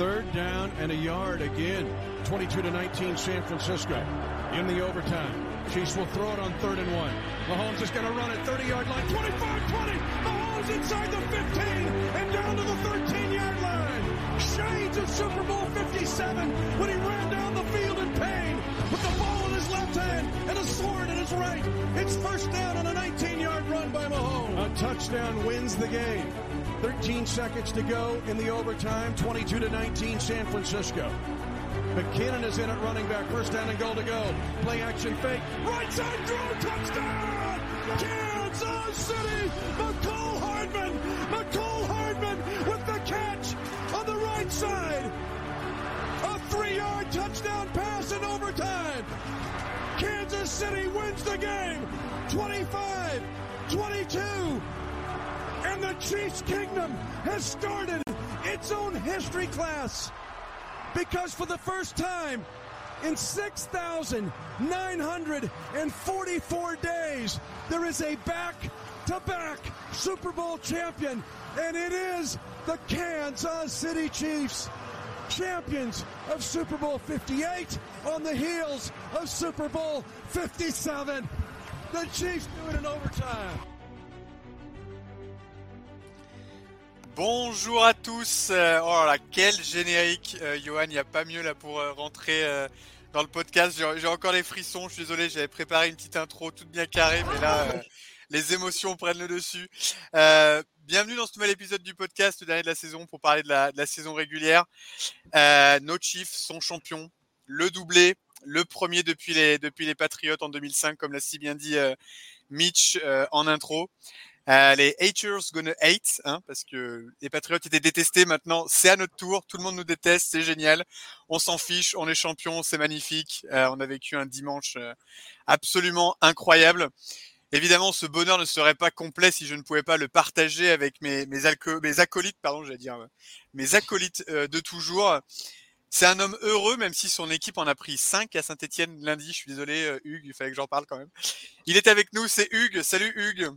Third down and a yard again. 22 to 19 San Francisco in the overtime. Chiefs will throw it on third and one. Mahomes is going to run it 30 yard line. 25 20. Mahomes inside the 15 and down to the 13 yard line. Shades of Super Bowl 57 when he ran down the field in pain with the ball in his left hand and a sword in his right. It's first down on a 19 yard run by Mahomes. A touchdown wins the game. 13 seconds to go in the overtime. 22 to 19 San Francisco. McKinnon is in at running back. First down and goal to go. Play action fake. Right side throw. Touchdown. Kansas City. McCall Hardman. McCall Hardman with the catch on the right side. A three-yard touchdown pass in overtime. Kansas City wins the game. 25, 22. And the Chiefs Kingdom has started its own history class because for the first time in 6,944 days, there is a back to back Super Bowl champion, and it is the Kansas City Chiefs, champions of Super Bowl 58 on the heels of Super Bowl 57. Bonjour à tous. Euh, oh là quel générique, euh, Johan. Il n'y a pas mieux là pour euh, rentrer dans le podcast. J'ai encore les frissons. Je suis désolé, j'avais préparé une petite intro toute bien carrée, mais là, les émotions prennent le dessus. Bienvenue dans ce nouvel épisode du podcast, le dernier de la saison, pour parler de la, de la saison régulière. Nos Chiefs sont champions, le doublé, le premier depuis les, depuis les Patriots en 2005, comme l'a si bien dit euh, Mitch euh, en intro. Euh, les haters gonna hate, hein, parce que les Patriots étaient détestés. Maintenant, c'est à notre tour. Tout le monde nous déteste. C'est génial. On s'en fiche. On est champion. C'est magnifique. Euh, on a vécu un dimanche euh, absolument incroyable. Évidemment, ce bonheur ne serait pas complet si je ne pouvais pas le partager avec mes, mes, mes acolytes, pardon, j'allais dire, euh, mes acolytes de toujours. C'est un homme heureux, même si son équipe en a pris 5 à Saint-Etienne lundi. Je suis désolé, euh, Hugues, il fallait que j'en parle quand même. Il est avec nous, c'est Hugues. Salut Hugues.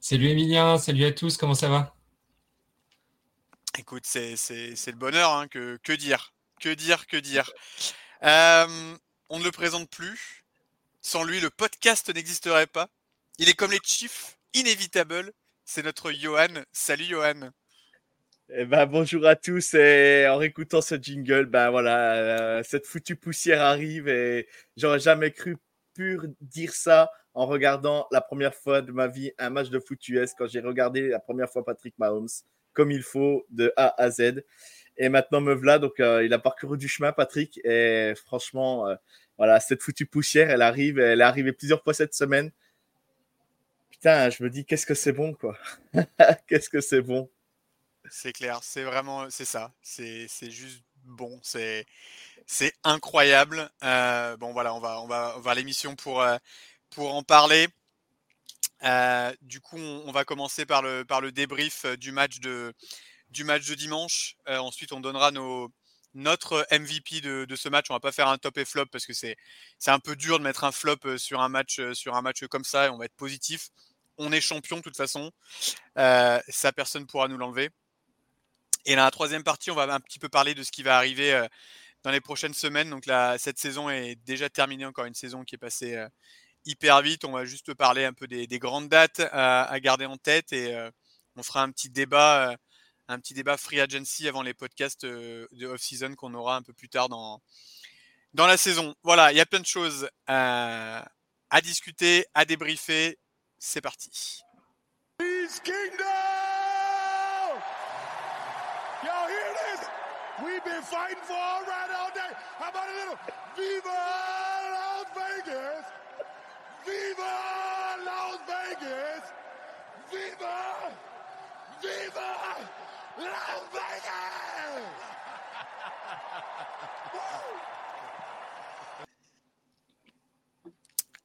Salut Emilien, salut à tous, comment ça va? Écoute, c'est, c'est, c'est le bonheur, hein, que, que dire Que dire, que dire Euh, On ne le présente plus. Sans lui, le podcast n'existerait pas. Il est comme les Chiefs, inévitable. C'est notre Johan. Salut Johan. Eh ben, bonjour à tous et en écoutant ce jingle, ben voilà, euh, cette foutue poussière arrive et j'aurais jamais cru pu dire ça en regardant la première fois de ma vie un match de foot US quand j'ai regardé la première fois Patrick Mahomes comme il faut de A à Z. Et maintenant me voilà, donc euh, il a parcouru du chemin Patrick et franchement, euh, voilà, cette foutue poussière, elle arrive, elle est arrivée plusieurs fois cette semaine. Putain, je me dis qu'est-ce que c'est bon quoi, qu'est-ce que c'est bon. C'est clair, c'est vraiment, c'est ça. C'est, juste bon. C'est, c'est incroyable. Euh, bon voilà, on va, on va, l'émission pour, euh, pour en parler. Euh, du coup, on, on va commencer par le, par le débrief du match de, du match de dimanche. Ensuite, on donnera nos, notre MVP de, de ce match. On va pas faire un top et flop parce que c'est, c'est un peu dur de mettre un flop sur un match, sur un match comme ça. Et on va être positif. On est champion de toute façon. Ça, personne pourra nous l'enlever. Et dans la troisième partie, on va un petit peu parler de ce qui va arriver euh, dans les prochaines semaines. Donc là, cette saison est déjà terminée, encore une saison qui est passée euh, hyper vite. On va juste parler un peu des, des grandes dates à, à garder en tête et euh, on fera un petit débat, euh, un petit débat free agency avant les podcasts euh, de off-season qu'on aura un peu plus tard dans, dans la saison. Voilà, il y a plein de choses euh, à discuter, à débriefer. C'est parti. Chiefs Kingdom! We've been fighting for all right all day. How about a little Viva Las Vegas? Viva Las Vegas! Viva! Viva Las Vegas!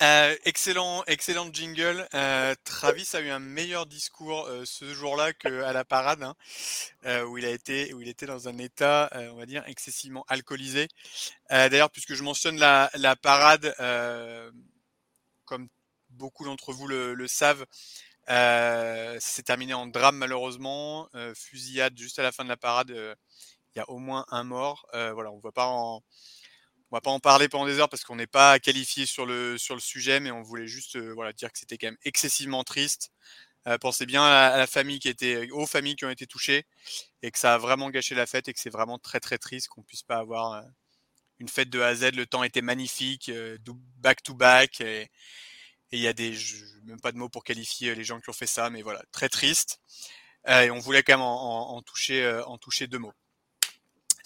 Euh, excellent, excellent jingle. Euh, Travis a eu un meilleur discours euh, ce jour-là qu'à la parade, hein, euh, où il a été, où il était dans un état, euh, on va dire, excessivement alcoolisé. Euh, D'ailleurs, puisque je mentionne la, la parade, comme beaucoup d'entre vous le, le savent, c'est terminé en drame malheureusement. fusillade juste à la fin de la parade. Il y a au moins un mort. voilà, on ne va pas en, on va pas en parler pendant des heures parce qu'on n'est pas qualifié sur le, sur le sujet, mais on voulait juste voilà, dire que c'était quand même excessivement triste. pensez bien à la, famille qui était, aux familles qui ont été touchées et que ça a vraiment gâché la fête et que c'est vraiment très très triste qu'on puisse pas avoir une fête de A à Z. Le temps était magnifique, back to back et il y a des, même pas de mots pour qualifier les gens qui ont fait ça, mais voilà, très triste. et on voulait quand même en, toucher, en toucher deux mots.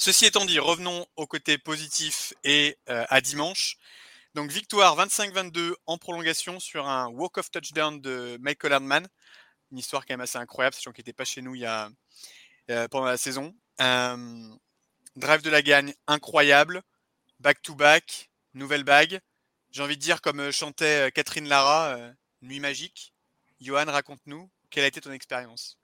Ceci étant dit, revenons au côté positif et à dimanche. Donc victoire 25-22 en prolongation sur un walk-off touchdown de Michael Hardman. Une histoire quand même assez incroyable, sachant qu'il n'était pas chez nous a, pendant la saison. drive de la gagne incroyable. Back-to-back, nouvelle bague. J'ai envie de dire, comme chantait Catherine Lara, Nuit magique. Johan, raconte-nous, quelle a été ton expérience?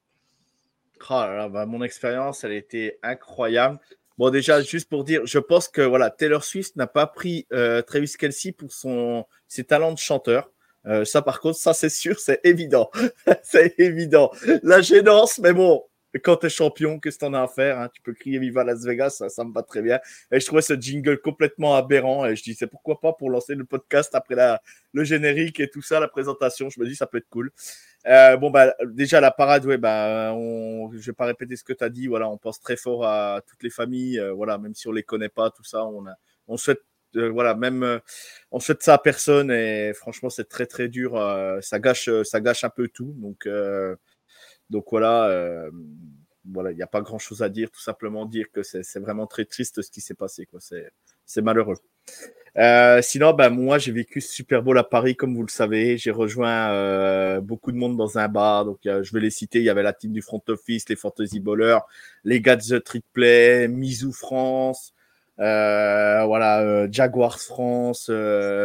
Oh bah, Mon expérience, elle a été incroyable. Bon, déjà, juste pour dire, je pense que voilà, Taylor Swift n'a pas pris euh, Travis Kelsey pour son, ses talents de chanteur. Euh, ça, par contre, ça, c'est sûr, c'est évident. c'est évident. La gênance, mais bon, quand tu es champion, qu'est-ce que tu en as à faire hein? Tu peux crier Viva Las Vegas, ça, me va très bien. Et je trouvais ce jingle complètement aberrant. Et je dis, c'est pourquoi pas pour lancer le podcast après la, le générique et tout ça, la présentation. Je me dis, ça peut être cool. Euh, bon, bah, déjà, la parade, ouais, bah, je vais pas répéter ce que tu as dit. Voilà, on pense très fort à toutes les familles. Euh, voilà, même si on les connaît pas, tout ça, on, a, on souhaite, euh, voilà, même, on souhaite ça à personne. Et franchement, c'est très, très dur. ça gâche, ça gâche un peu tout. Donc, donc voilà, voilà, il n'y a pas grand chose à dire. Tout simplement dire que c'est vraiment très triste ce qui s'est passé, quoi. C'est malheureux. Euh, sinon, ben, moi, j'ai vécu Super Bowl à Paris, comme vous le savez. J'ai rejoint euh, beaucoup de monde dans un bar. Donc, euh, je vais les citer. Il y avait la team du front office, les Fantasy Ballers, les gars de The Trick Play, Mizou France, voilà, Jaguars France,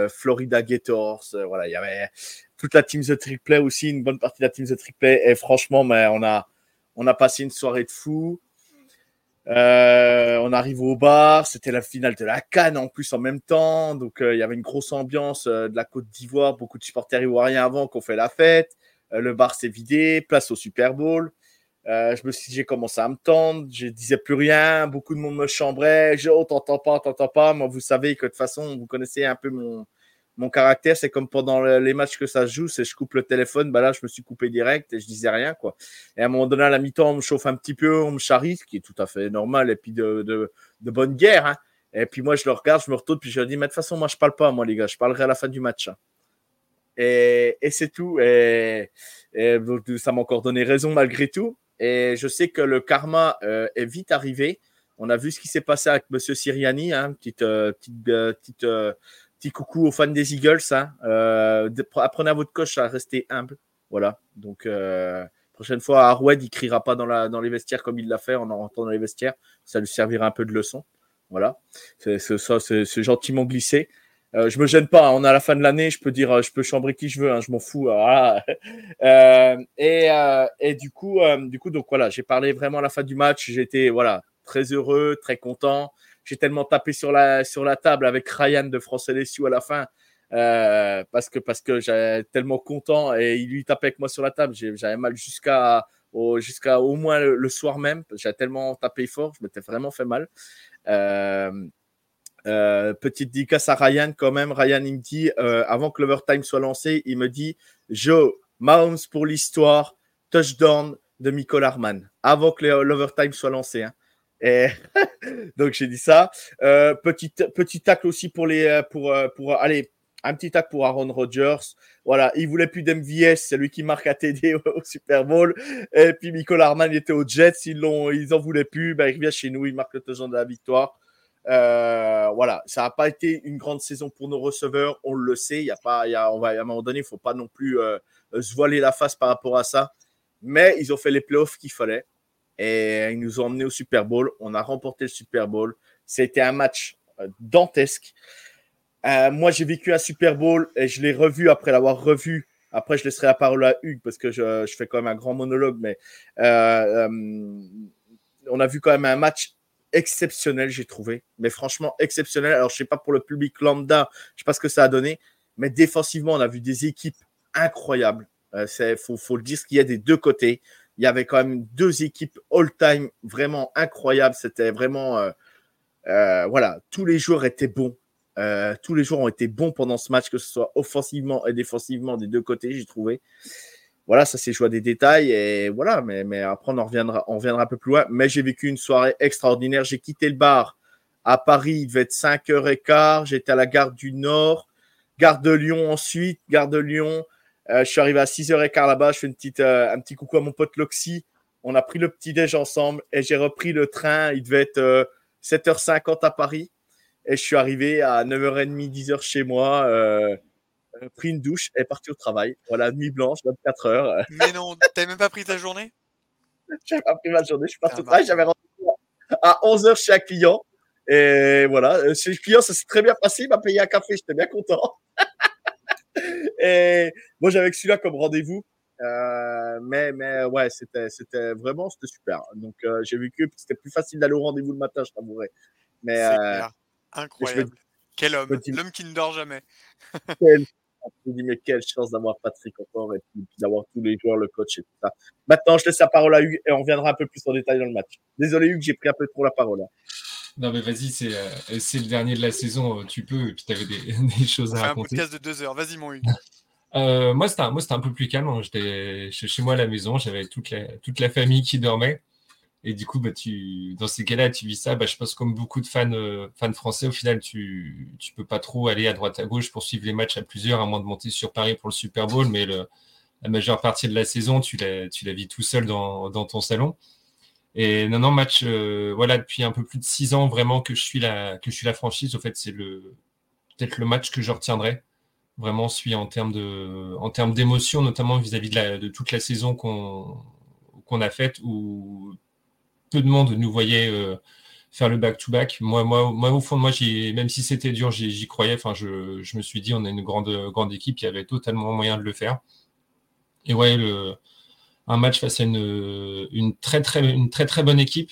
Florida Gators. voilà, il y avait toute la team The Trick aussi, une bonne partie de la team The Trick. Et franchement, mais on a, on a passé une soirée de fou. Euh, on arrive au bar, c'était la finale de la Cannes en plus en même temps, donc euh, il y avait une grosse ambiance euh, de la Côte d'Ivoire, beaucoup de supporters ivoiriens avant qu'on fait la fête. le bar s'est vidé, place au Super Bowl. je me suis, j'ai commencé à me tendre, je disais plus rien, beaucoup de monde me chambrait. Je, oh, t'entends pas, t'entends pas. Moi, vous savez que de toute façon, vous connaissez un peu mon, mon caractère, c'est comme pendant les matchs que ça se joue, c'est je coupe le téléphone, bah là je me suis coupé direct et je disais rien quoi. Et à un moment donné à la mi-temps, on me chauffe un petit peu, on me charrie, ce qui est tout à fait normal et puis de, de, bonne guerre. Hein. Et puis moi je le regarde, je me retourne puis je lui dis mais de toute façon moi je parle pas moi les gars, je parlerai à la fin du match. Hein. Et, et c'est tout. Et, et, ça m'a encore donné raison malgré tout. Et je sais que le karma euh, est vite arrivé. On a vu ce qui s'est passé avec Monsieur Siriani, hein, petite, euh, petite, euh, petite Petit coucou aux fans des Eagles. Hein. Euh, apprenez à votre coach à rester humble. Voilà. Donc, euh, prochaine fois, Arwed, il criera pas dans, les vestiaires comme il l'a fait en rentrant dans les vestiaires. Ça lui servira un peu de leçon. Voilà. C'est ça, c'est gentiment glissé. Euh, je me gêne pas. Hein. On est à la fin de l'année. Je peux dire, euh, je peux chambrer qui je veux. Hein, je m'en fous. Et, et du coup, du coup, donc voilà, j'ai parlé vraiment à la fin du match. J'étais voilà très heureux, très content j'ai tellement tapé sur la, sur la table avec Ryan de France LSU à la fin. Euh, parce que parce que j'étais tellement content et il lui tapait avec moi sur la table. J'avais mal jusqu'à au, au moins le, soir même. J'ai tellement tapé fort, je m'étais vraiment fait mal. Euh, euh, petite dédicace à Ryan quand même. Ryan il me dit avant que l'overtime soit lancé, il me dit Joe Mahomes pour l'histoire, touchdown de Michael Harman avant que l'overtime soit lancé. Hein. Et donc j'ai dit ça. Euh, petit petit tacle aussi pour les euh, pour euh, pour aller un petit tacle pour Aaron Rodgers. Voilà, il voulait plus d'MVS, c'est lui qui marque à TD au, Super Bowl. Et puis Michael Harman était aux Jets, ils l'ont ils en voulaient plus. Ben, il revient chez nous, il marque le touchdown de la victoire. Euh, voilà, ça n'a pas été une grande saison pour nos receveurs, on le sait. Il y a pas, y a, on va à un moment donné, il faut pas non plus euh, se voiler la face par rapport à ça. Mais ils ont fait les playoffs qu'il fallait et ils nous ont emmenés au Super Bowl. On a remporté le Super Bowl. C'était un match euh, dantesque. Euh, moi, j'ai vécu un Super Bowl et je l'ai revu après l'avoir revu. Après, je laisserai la parole à Hugues parce que je, fais quand même un grand monologue, mais euh, on a vu quand même un match exceptionnel, j'ai trouvé. Mais franchement, exceptionnel. Alors, je sais pas pour le public lambda, je sais pas ce que ça a donné, mais défensivement, on a vu des équipes incroyables Il faut, faut, le dire, qu'il y a des deux côtés. Il y avait quand même deux équipes all-time vraiment incroyables. C'était vraiment, voilà, tous les joueurs étaient bons. tous les joueurs ont été bons pendant ce match, que ce soit offensivement et défensivement des deux côtés, j'ai trouvé voilà, ça s'est joué des détails et voilà, mais, mais après on en reviendra, on reviendra un peu plus loin. Mais j'ai vécu une soirée extraordinaire. J'ai quitté le bar à Paris, il devait être 5h15. J'étais à la gare du Nord, gare de Lyon ensuite, gare de Lyon. Euh, je suis arrivé à 6h15 là-bas. Je fais une petite, euh, un petit coucou à mon pote Loxy. On a pris le petit déj ensemble et j'ai repris le train. Il devait être 7h50 euh, à Paris et je suis arrivé à 9h30, 10h chez moi. Euh, pris une douche et parti au travail. Voilà, nuit blanche, 24 heures. Mais non, t'as même pas pris ta journée? J'avais pas pris ma journée, je suis parti au travail, j'avais rendez-vous à 11h chez un client. Et voilà, chez le client, ça s'est très bien passé, il m'a payé un café, j'étais bien content. et moi, j'avais celui-là comme rendez-vous. Euh, mais, mais ouais, c'était, c'était vraiment, c'était super. Donc, j'ai vu que c'était plus facile d'aller au rendez-vous le matin, je t'avouerai. Mais, incroyable. Quel homme, l'homme qui ne dort jamais. Je me dis, mais quelle chance d'avoir Patrick encore et puis, d'avoir tous les joueurs, le coach et tout ça. Maintenant, je laisse la parole à Hugues et on reviendra un peu plus en détail dans le match. Désolé, Hugues, j'ai pris un peu trop la parole. Hein. Non, mais vas-y, c'est, euh, c'est le dernier de la saison, euh, tu peux, et puis tu avais des, des, choses à raconter. un podcast de deux heures, vas-y, mon Hugues. Euh, moi, c'était un, peu plus calme. Hein. J'étais chez moi à la maison, j'avais toute la, toute la famille qui dormait. Et du coup, bah, tu, dans ces cas-là, tu vis ça. Bah, je pense comme beaucoup de fans, euh, fans français, au final, tu ne peux pas trop aller à droite à gauche pour suivre les matchs à plusieurs, à moins de monter sur Paris pour le Super Bowl. Mais le, la majeure partie de la saison, tu la, tu la vis tout seul dans, dans ton salon. Et non, non, match, euh, voilà, depuis un peu plus de six ans, vraiment, que je suis la, que je suis la franchise. Au fait, c'est le, peut-être le match que je retiendrai. Vraiment, suis en termes de, en termes d'émotion, notamment vis-à-vis de, toute la saison qu'on, qu'on a faite, où peu de monde nous voyait euh, faire le back-to-back. Moi, moi, moi, au fond de moi, même si c'était dur, j'y croyais. Enfin, je, je, me suis dit, on a une grande, grande équipe, il y avait totalement moyen de le faire. Et ouais, le, un match face à une, très, très, bonne équipe.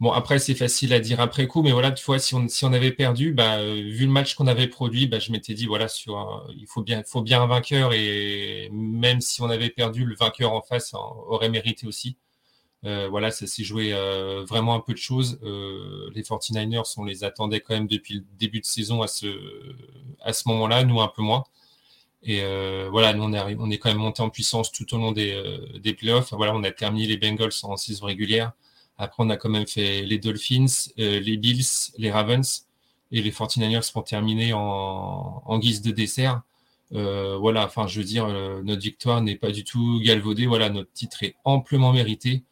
Bon, après, c'est facile à dire après coup, mais voilà, tu vois, si on, avait perdu, bah, vu le match qu'on avait produit, bah, je m'étais dit, voilà, il faut bien, un vainqueur, et même si on avait perdu, le vainqueur en face aurait mérité aussi. Euh, voilà, ça s'est joué euh, vraiment un peu de choses. Euh, les 49ers, on les attendait quand même depuis le début de saison à ce moment-là, nous un peu moins. Et voilà, nous on est, quand même monté en puissance tout au long des, des playoffs. Voilà, on a terminé les Bengals en saison régulière. Après, on a quand même fait les Dolphins, les Bills, les Ravens et les 49ers pour terminer en, guise de dessert. voilà, enfin, je veux dire, notre victoire n'est pas du tout galvaudée. Voilà, notre titre est amplement mérité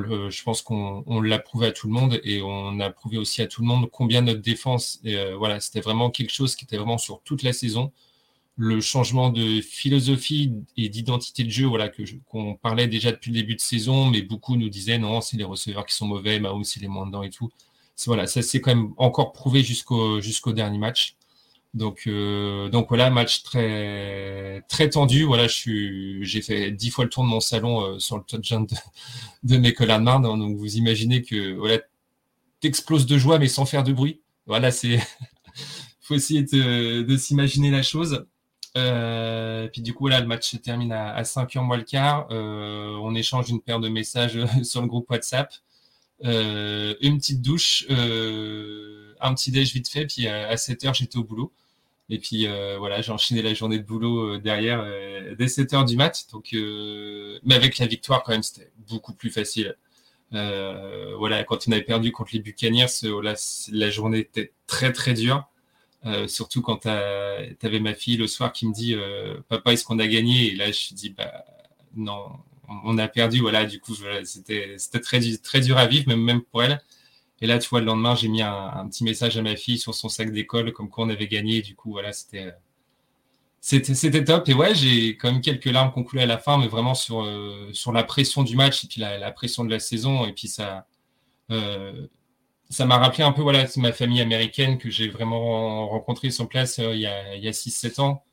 je pense qu'on l'a prouvé à tout le monde et on a prouvé aussi à tout le monde combien notre défense, euh, voilà, c'était vraiment quelque chose qui était vraiment sur toute la saison. Le changement de philosophie et d'identité de jeu, voilà, que qu'on parlait déjà depuis le début de saison, mais beaucoup nous disaient non, c'est les receveurs qui sont mauvais, Mahomes il est moins dedans et tout. Voilà, ça s'est quand même encore prouvé jusqu'au jusqu'au dernier match. Donc, euh, donc voilà, match très très tendu. Voilà, je suis, j'ai fait dix fois le tour de mon salon euh, sur le touchdown de, de mes Marne. Donc vous imaginez que voilà, t'exploses de joie mais sans faire de bruit. Voilà, c'est faut essayer de, de s'imaginer la chose. Euh, puis du coup là, le match se termine à, à 5 h moins le quart. Euh, on échange une paire de messages sur le groupe WhatsApp. Euh, une petite douche, euh, un petit déj vite fait, puis à, à 7 heures j'étais au boulot. Et puis voilà, j'ai enchaîné la journée de boulot derrière dès 7 heures du mat. Donc, mais avec la victoire quand même, c'était beaucoup plus facile. voilà, quand on avait perdu contre les Buccaneers, la, la journée était très très dure. Surtout quand tu avais ma fille le soir qui me dit Papa, est-ce qu'on a gagné? Et là, je dis bah, Non, on a perdu. Voilà, du coup, c'était très, très dur à vivre, même, même pour elle. Et là, tu vois, le lendemain, j'ai mis un, petit message à ma fille sur son sac d'école, comme quoi on avait gagné. Du coup, voilà, c'était. C'était top. Et ouais, j'ai quand même quelques larmes qui à la fin, mais vraiment sur, euh, sur la pression du match et puis la, pression de la saison. Et puis ça. Euh, ça m'a rappelé un peu voilà, ma famille américaine que j'ai vraiment rencontrée sur place euh, il y a, a 6-7 ans,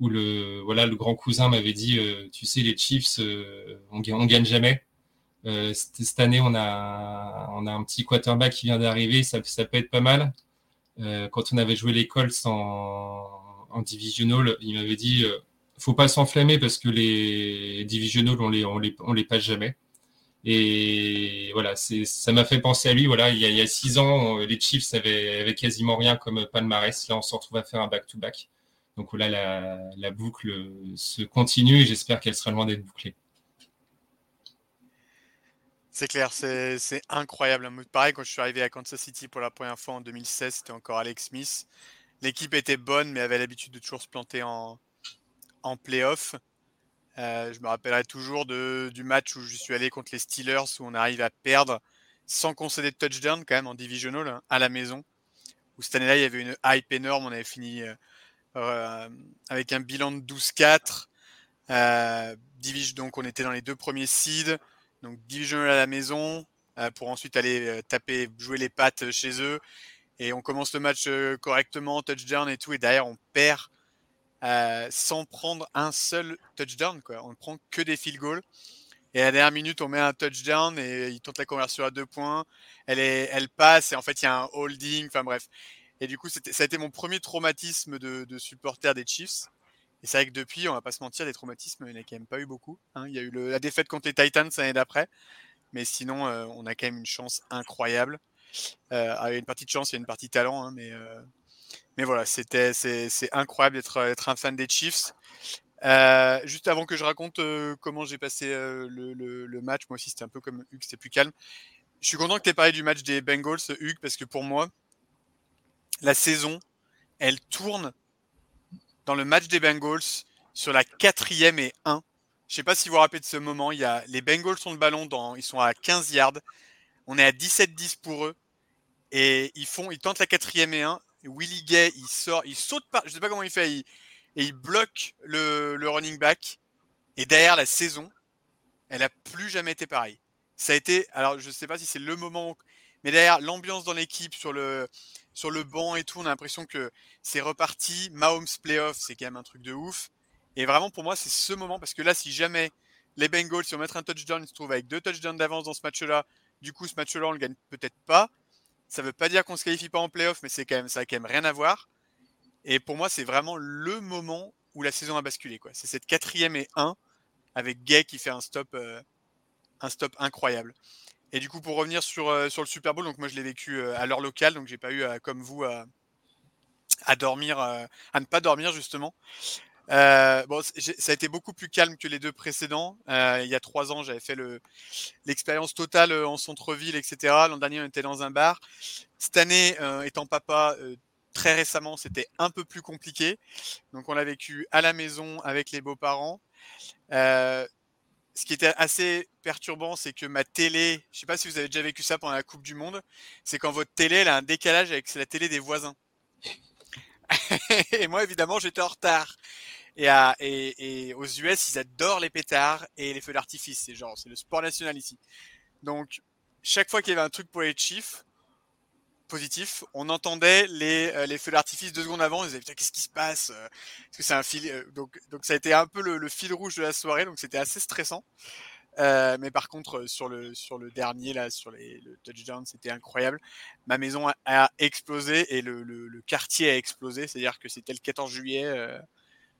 où le, voilà, le grand cousin m'avait dit Tu sais, les Chiefs, on, on gagne jamais. Euh, cette année, on a, on a un petit quarterback qui vient d'arriver, ça, peut être pas mal. Euh, quand on avait joué les Colts en, en divisional, il m'avait dit faut pas s'enflammer parce que les divisionals, on les, on les, on les passe jamais. Et voilà, ça m'a fait penser à lui. Voilà, il y a, six ans, les Chiefs avaient, quasiment rien comme palmarès. Là, on se retrouve à faire un back-to-back. Donc là, la, boucle se continue et j'espère qu'elle sera loin d'être bouclée. C'est clair, c'est incroyable. Pareil, quand je suis arrivé à Kansas City pour la première fois en 2016, c'était encore Alex Smith. L'équipe était bonne, mais avait l'habitude de toujours se planter en, en playoff. Euh, je me rappellerai toujours du match où je suis allé contre les Steelers, où on arrive à perdre sans concéder de touchdown, quand même, en divisional, hein, à la maison. Où cette année-là, il y avait une hype énorme. On avait fini euh, euh, avec un bilan de 12-4. donc, on était dans les deux premiers seeds. Donc, divisional à la maison, pour ensuite aller taper, jouer les pattes chez eux. Et on commence le match correctement, touchdown et tout. Et derrière, on perd euh, sans prendre un seul touchdown. Quoi. On ne prend que des field goals. Et à la dernière minute, on met un touchdown et il tente la conversion à deux points. Elle, est, elle passe et en fait, il y a un holding. Enfin bref. Et du coup, ça a été mon premier traumatisme de, de supporter des Chiefs. Et c'est vrai que depuis, on va pas se mentir, des traumatismes, il n'y en a quand même pas eu beaucoup. Hein. Il y a eu la défaite contre les Titans l'année d'après. Mais sinon, euh, on a quand même une chance incroyable. Euh, il y a une partie de chance, il y a une partie de talent. Hein, mais euh, mais voilà, c'était c'est incroyable d'être un fan des Chiefs. Euh, juste avant que je raconte euh, comment j'ai passé euh, le, match, moi aussi c'était un peu comme Hugues, c'était plus calme. Je suis content que tu aies parlé du match des Bengals, Hugues, parce que pour moi, la saison, elle tourne dans le match des Bengals sur la quatrième et 1. Je sais pas si vous vous rappelez de ce moment, il y a, les Bengals ont le ballon, dans, ils sont à 15 yards, on est à 17-10 pour eux, et ils, font, ils tentent la quatrième et 1, Willie Gay, il sort, il saute pas, je sais pas comment il fait, et il bloque le, running back. Et derrière la saison, elle a plus jamais été pareille. Ça a été, alors je sais pas si c'est le moment, mais derrière l'ambiance dans l'équipe, sur le, sur le banc et tout, on a l'impression que c'est reparti. Mahomes playoff, c'est quand même un truc de ouf. Et vraiment pour moi, c'est ce moment parce que là, si jamais les Bengals, si on mettre un touchdown, ils se trouvent avec deux touchdowns d'avance dans ce match-là, du coup, ce match-là, on le gagne peut-être pas. Ça veut pas dire qu'on se qualifie pas en playoff, mais c'est quand même, ça a quand même rien à voir. Et pour moi, c'est vraiment le moment où la saison a basculé. C'est cette quatrième et 1 avec Gay qui fait un stop, euh, un stop incroyable. Et du coup, pour revenir sur, euh, sur le Super Bowl, donc moi je l'ai vécu euh, à l'heure locale, donc j'ai pas eu, comme vous, à dormir, à ne pas dormir justement. Euh, bon, ça a été beaucoup plus calme que les deux précédents. Euh, il y a trois ans, j'avais fait l'expérience totale euh, en centre-ville, etc. L'an dernier, on était dans un bar. Cette année, étant papa, très récemment, c'était un peu plus compliqué. Donc, on l'a vécu à la maison avec les beaux-parents. ce qui était assez perturbant, c'est que ma télé, je ne sais pas si vous avez déjà vécu ça pendant la Coupe du Monde, c'est quand votre télé elle a un décalage avec la télé des voisins. et moi, évidemment, j'étais en retard. Et, aux US, ils adorent les pétards et les feux d'artifice. C'est genre, c'est le sport national ici. Donc, chaque fois qu'il y avait un truc pour les Chiefs, positif, on entendait les, euh, les feux d'artifice deux secondes avant. Ils disaient, qu'est-ce qui se passe euh, Parce que c'est un fil. Euh, donc, donc, ça a été un peu le, fil rouge de la soirée. Donc, c'était assez stressant. mais par contre, sur le, sur le dernier, là, sur les, le touchdown, c'était incroyable. Ma maison a, explosé et le, le, quartier a explosé. C'est-à-dire que c'était le 14 juillet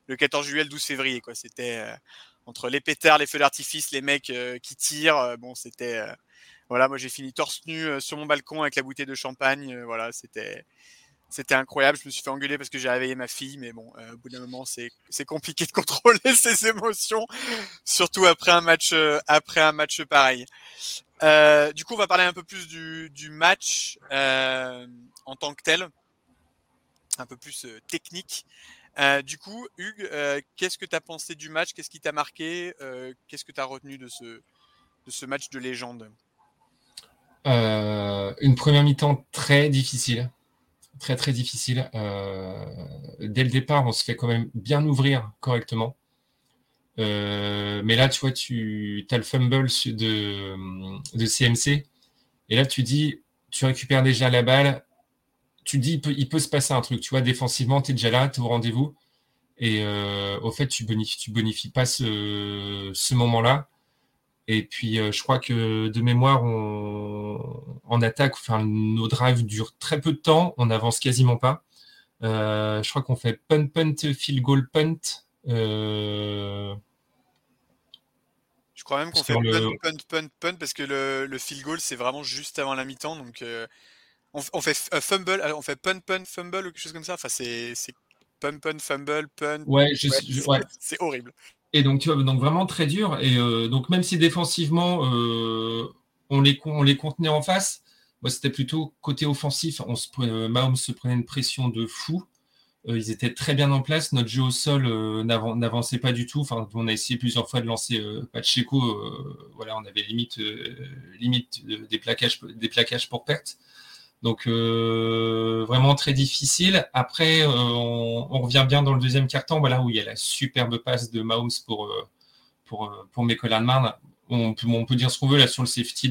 le 14 juillet, le 12 février. Quoi. C'était euh, entre les pétards, les feux d'artifice, les mecs euh, qui tirent. Euh, bon, c'était. voilà, moi j'ai fini torse nu sur mon balcon avec la bouteille de champagne. voilà, c'était. C'était incroyable. Je me suis fait engueuler parce que j'ai réveillé ma fille, mais bon, au bout d'un moment, c'est compliqué de contrôler ses émotions, surtout après un match, après un match pareil. du coup, on va parler un peu plus du, du match en tant que tel, un peu plus technique. Euh, du coup, Hugues, euh, qu'est-ce que tu as pensé du match? Qu'est-ce qui t'a marqué? Euh, Qu'est-ce que tu as retenu de ce, match de légende? Une première mi-temps très difficile. Très, très difficile. dès le départ, on se fait quand même bien ouvrir correctement. mais là, tu vois, tu as le fumble de CMC. Et là, tu dis, tu récupères déjà la balle, tu dis, il peut, se passer un truc. Tu vois, défensivement, tu es déjà là, tu es au rendez-vous. Et euh, au fait, tu bonifies, tu bonifies pas ce, moment-là. Et puis, euh, je crois que de mémoire, en attaque, enfin, nos drives durent très peu de temps. On n'avance quasiment pas. Euh, je crois qu'on fait punt, punt, field goal, punt. Je crois même qu'on fait le- punt, punt, punt, punt, parce que le, le field goal, c'est vraiment juste avant la mi-temps. Donc, on, fait euh, fumble, alors on fait punt, punt, fumble ou quelque chose comme ça. Enfin, c'est punt, punt, fumble, punt. Ouais, Ouais, c'est- horrible. Et donc, tu vois, donc vraiment très dur. Et euh, donc, même si défensivement, euh, on, les, on les contenait en face, moi, c'était plutôt côté offensif. On se, euh, Mahomes se prenait une pression de fou. Euh, ils étaient très bien en place. Notre jeu au sol euh, n'avan- n'avançait pas du tout. Enfin, on a essayé plusieurs fois de lancer euh, Pacheco. euh, voilà, on avait limite, euh, limite euh, des, plaquages, des plaquages pour perte. Donc euh, vraiment très difficile. Après, euh, on, revient bien dans le deuxième quart-temps, voilà où il y a la superbe passe de Mahomes pour euh, pour euh, Hardman. On peut, dire ce qu'on veut là sur le safety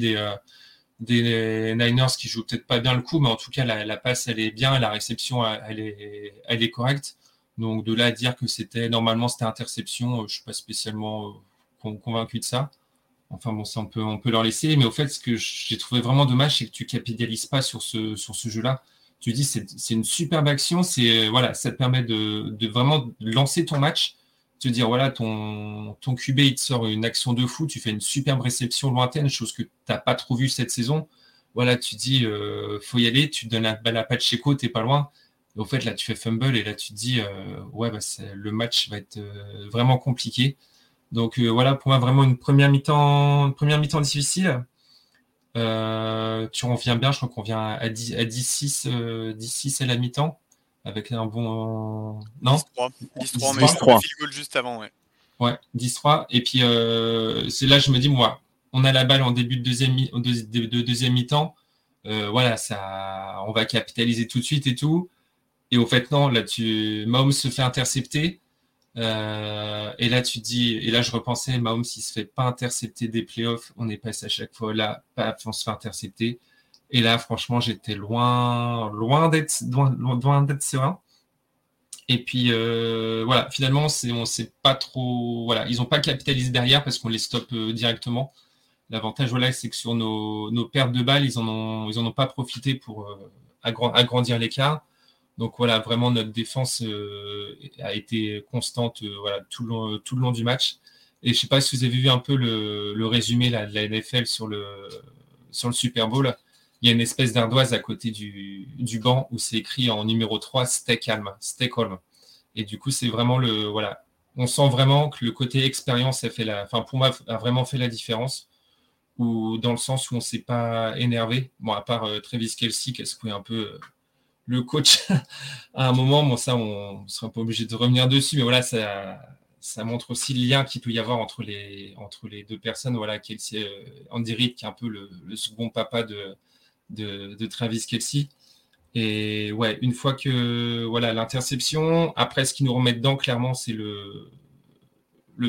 des Niners qui jouent peut-être pas bien le coup, mais en tout cas la, passe elle est bien, la réception elle est correcte. Donc de là à dire que c'était normalement c'était interception, je suis pas spécialement con- convaincu de ça. Enfin bon, ça on peut, leur laisser. Mais au fait, ce que j'ai trouvé vraiment dommage, c'est que tu capitalises pas sur ce, jeu-là. Tu dis, c'est une superbe action. C'est voilà, ça te permet de, vraiment lancer ton match. Te dire, voilà, ton, ton QB, il te sort une action de fou. Tu fais une superbe réception lointaine, chose que tu n'as pas trop vue cette saison. Voilà, tu dis, euh, faut y aller. Tu donnes la balle à Pacheco, t'es pas loin. Au fait, là, tu fais fumble et là, tu te dis, euh, ouais, bah, le match va être euh, vraiment compliqué. Donc euh, voilà, pour moi, vraiment une première mi-temps, une première mi-temps difficile. Euh, tu reviens bien, je crois qu'on vient à 10 à 10-6 euh, 10-6 à la mi-temps avec un bon non? 10-3. 10-3, mais 10-3. sur le field goal juste avant, ouais. ouais 10-3 et puis euh, c'est là je me dis moi on a la balle en début de deuxième mi- de, de- de deuxième mi-temps Euh, voilà ça on va capitaliser tout de suite et tout et au fait non là tu Mahomes se fait intercepter Euh, et là, tu dis, et là, je repensais, Mahomes, s'il se fait pas intercepter des playoffs, on est passé à chaque fois là, paf, on se fait intercepter. Et là, franchement, j'étais loin, loin d'être, loin, loin d'être serein. Et puis, euh, voilà, finalement, c'est, on sait pas trop, voilà, ils ont pas capitalisé derrière parce qu'on les stoppe euh, directement. L'avantage, voilà, c'est que sur nos, nos pertes de balles, ils en ont, ils en ont pas profité pour agran- agrandir l'écart. Donc voilà, vraiment notre défense euh, a été constante euh, voilà, tout, le long, du match. Et je sais pas si vous avez vu un peu le, résumé de la NFL sur le, Super Bowl. Il y a une espèce d'ardoise à côté du, banc où c'est écrit en numéro 3 Stay calm. Et du coup, c'est vraiment le. Voilà. On sent vraiment que le côté expérience a fait la. Enfin, pour moi, a vraiment fait la différence. Ou dans le sens où on s'est pas énervé. Bon, à part euh, Travis Kelsey qui a secoué un peu euh, le coach à un moment. Bon, ça, on ne sera pas obligé de revenir dessus, mais voilà, ça, montre aussi le lien qu'il peut y avoir entre les, entre les deux personnes. Voilà, Kelsey, euh, Andy Reid, qui est un peu le, second papa de, Travis Kelsey. Et ouais, une fois que voilà l'interception, après ce qui nous remet dedans, clairement, c'est le,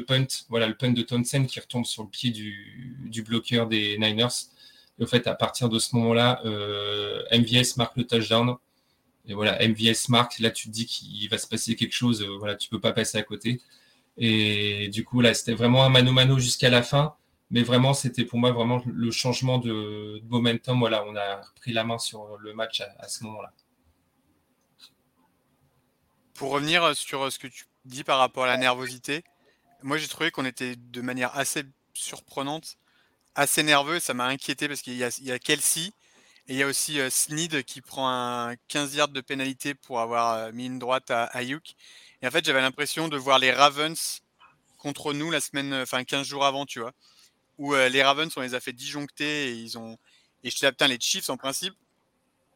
punt, voilà, le punt de Townsend qui retombe sur le pied du, du bloqueur des Niners. Et au fait, à partir de ce moment-là, euh, MVS marque le touchdown. Et voilà, MVS marque, là tu te dis qu'il va se passer quelque chose, euh, voilà, tu peux pas passer à côté. Et du coup, là, c'était vraiment un mano-mano jusqu'à la fin. Mais vraiment, c'était pour moi vraiment le changement de, de momentum. Voilà, on a repris la main sur le match à, ce moment-là. Pour revenir sur ce que tu dis par rapport à la nervosité, moi j'ai trouvé qu'on était de manière assez surprenante, assez nerveux. Ça m'a inquiété parce qu'il y y a Kelsey et il y a aussi euh, Sneed qui prend un 15 yards de pénalité pour avoir mis une droite à Ayuk. Et en fait, j'avais l'impression de voir les Ravens contre nous la semaine, enfin 15 jours avant, tu vois. Où les Ravens, on les a fait disjoncter et ils ont. Et je te dis, les Chiefs en principe,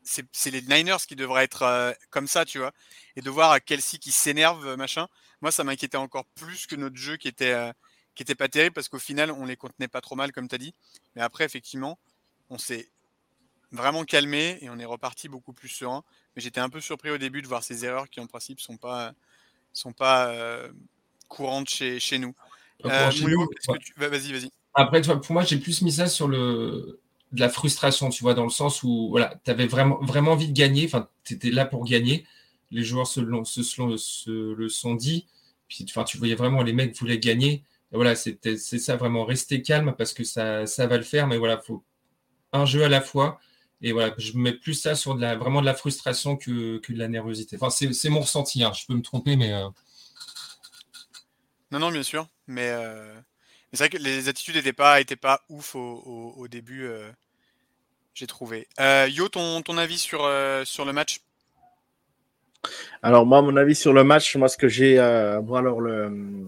c'est les Niners qui devraient être comme ça, tu vois. Et de voir Kelsey qui s'énerve, machin, moi ça m'inquiétait encore plus que notre jeu qui était, qui était pas terrible parce qu'au final on les contenait pas trop mal, comme tu as dit. Mais après, effectivement, on s'est vraiment calmé et on est reparti beaucoup plus serein. Mais j'étais un peu surpris au début de voir ces erreurs qui en principe sont pas, sont pas euh, courantes chez, chez nous. Euh, Mouillot, que tu- va- Vas-y, vas-y. Après, pour moi, j'ai plus mis ça sur le de la frustration, tu vois, dans le sens où voilà, tu avais vraiment, vraiment envie de gagner, enfin, tu étais là pour gagner. Les joueurs se, l'ont- se, se- se le sont dit, puis enfin, tu voyais vraiment les mecs voulaient gagner. Et voilà, c'est ça, vraiment rester calme parce que ça, ça va le faire, mais voilà, faut un jeu à la fois. Et voilà, je mets plus ça sur de la, vraiment de la frustration que, que de la nervosité. Enfin, c'est c'est mon ressenti, hein. je peux me tromper, mais. euh, Non, non, bien sûr. Mais, euh, c'est vrai que les attitudes n'étaient pas, étaient pas ouf au, début, euh, j'ai trouvé. Euh, Yo, ton, ton avis sur, sur le match? Alors, moi, mon avis sur le match, moi, ce que j'ai. moi, alors, le.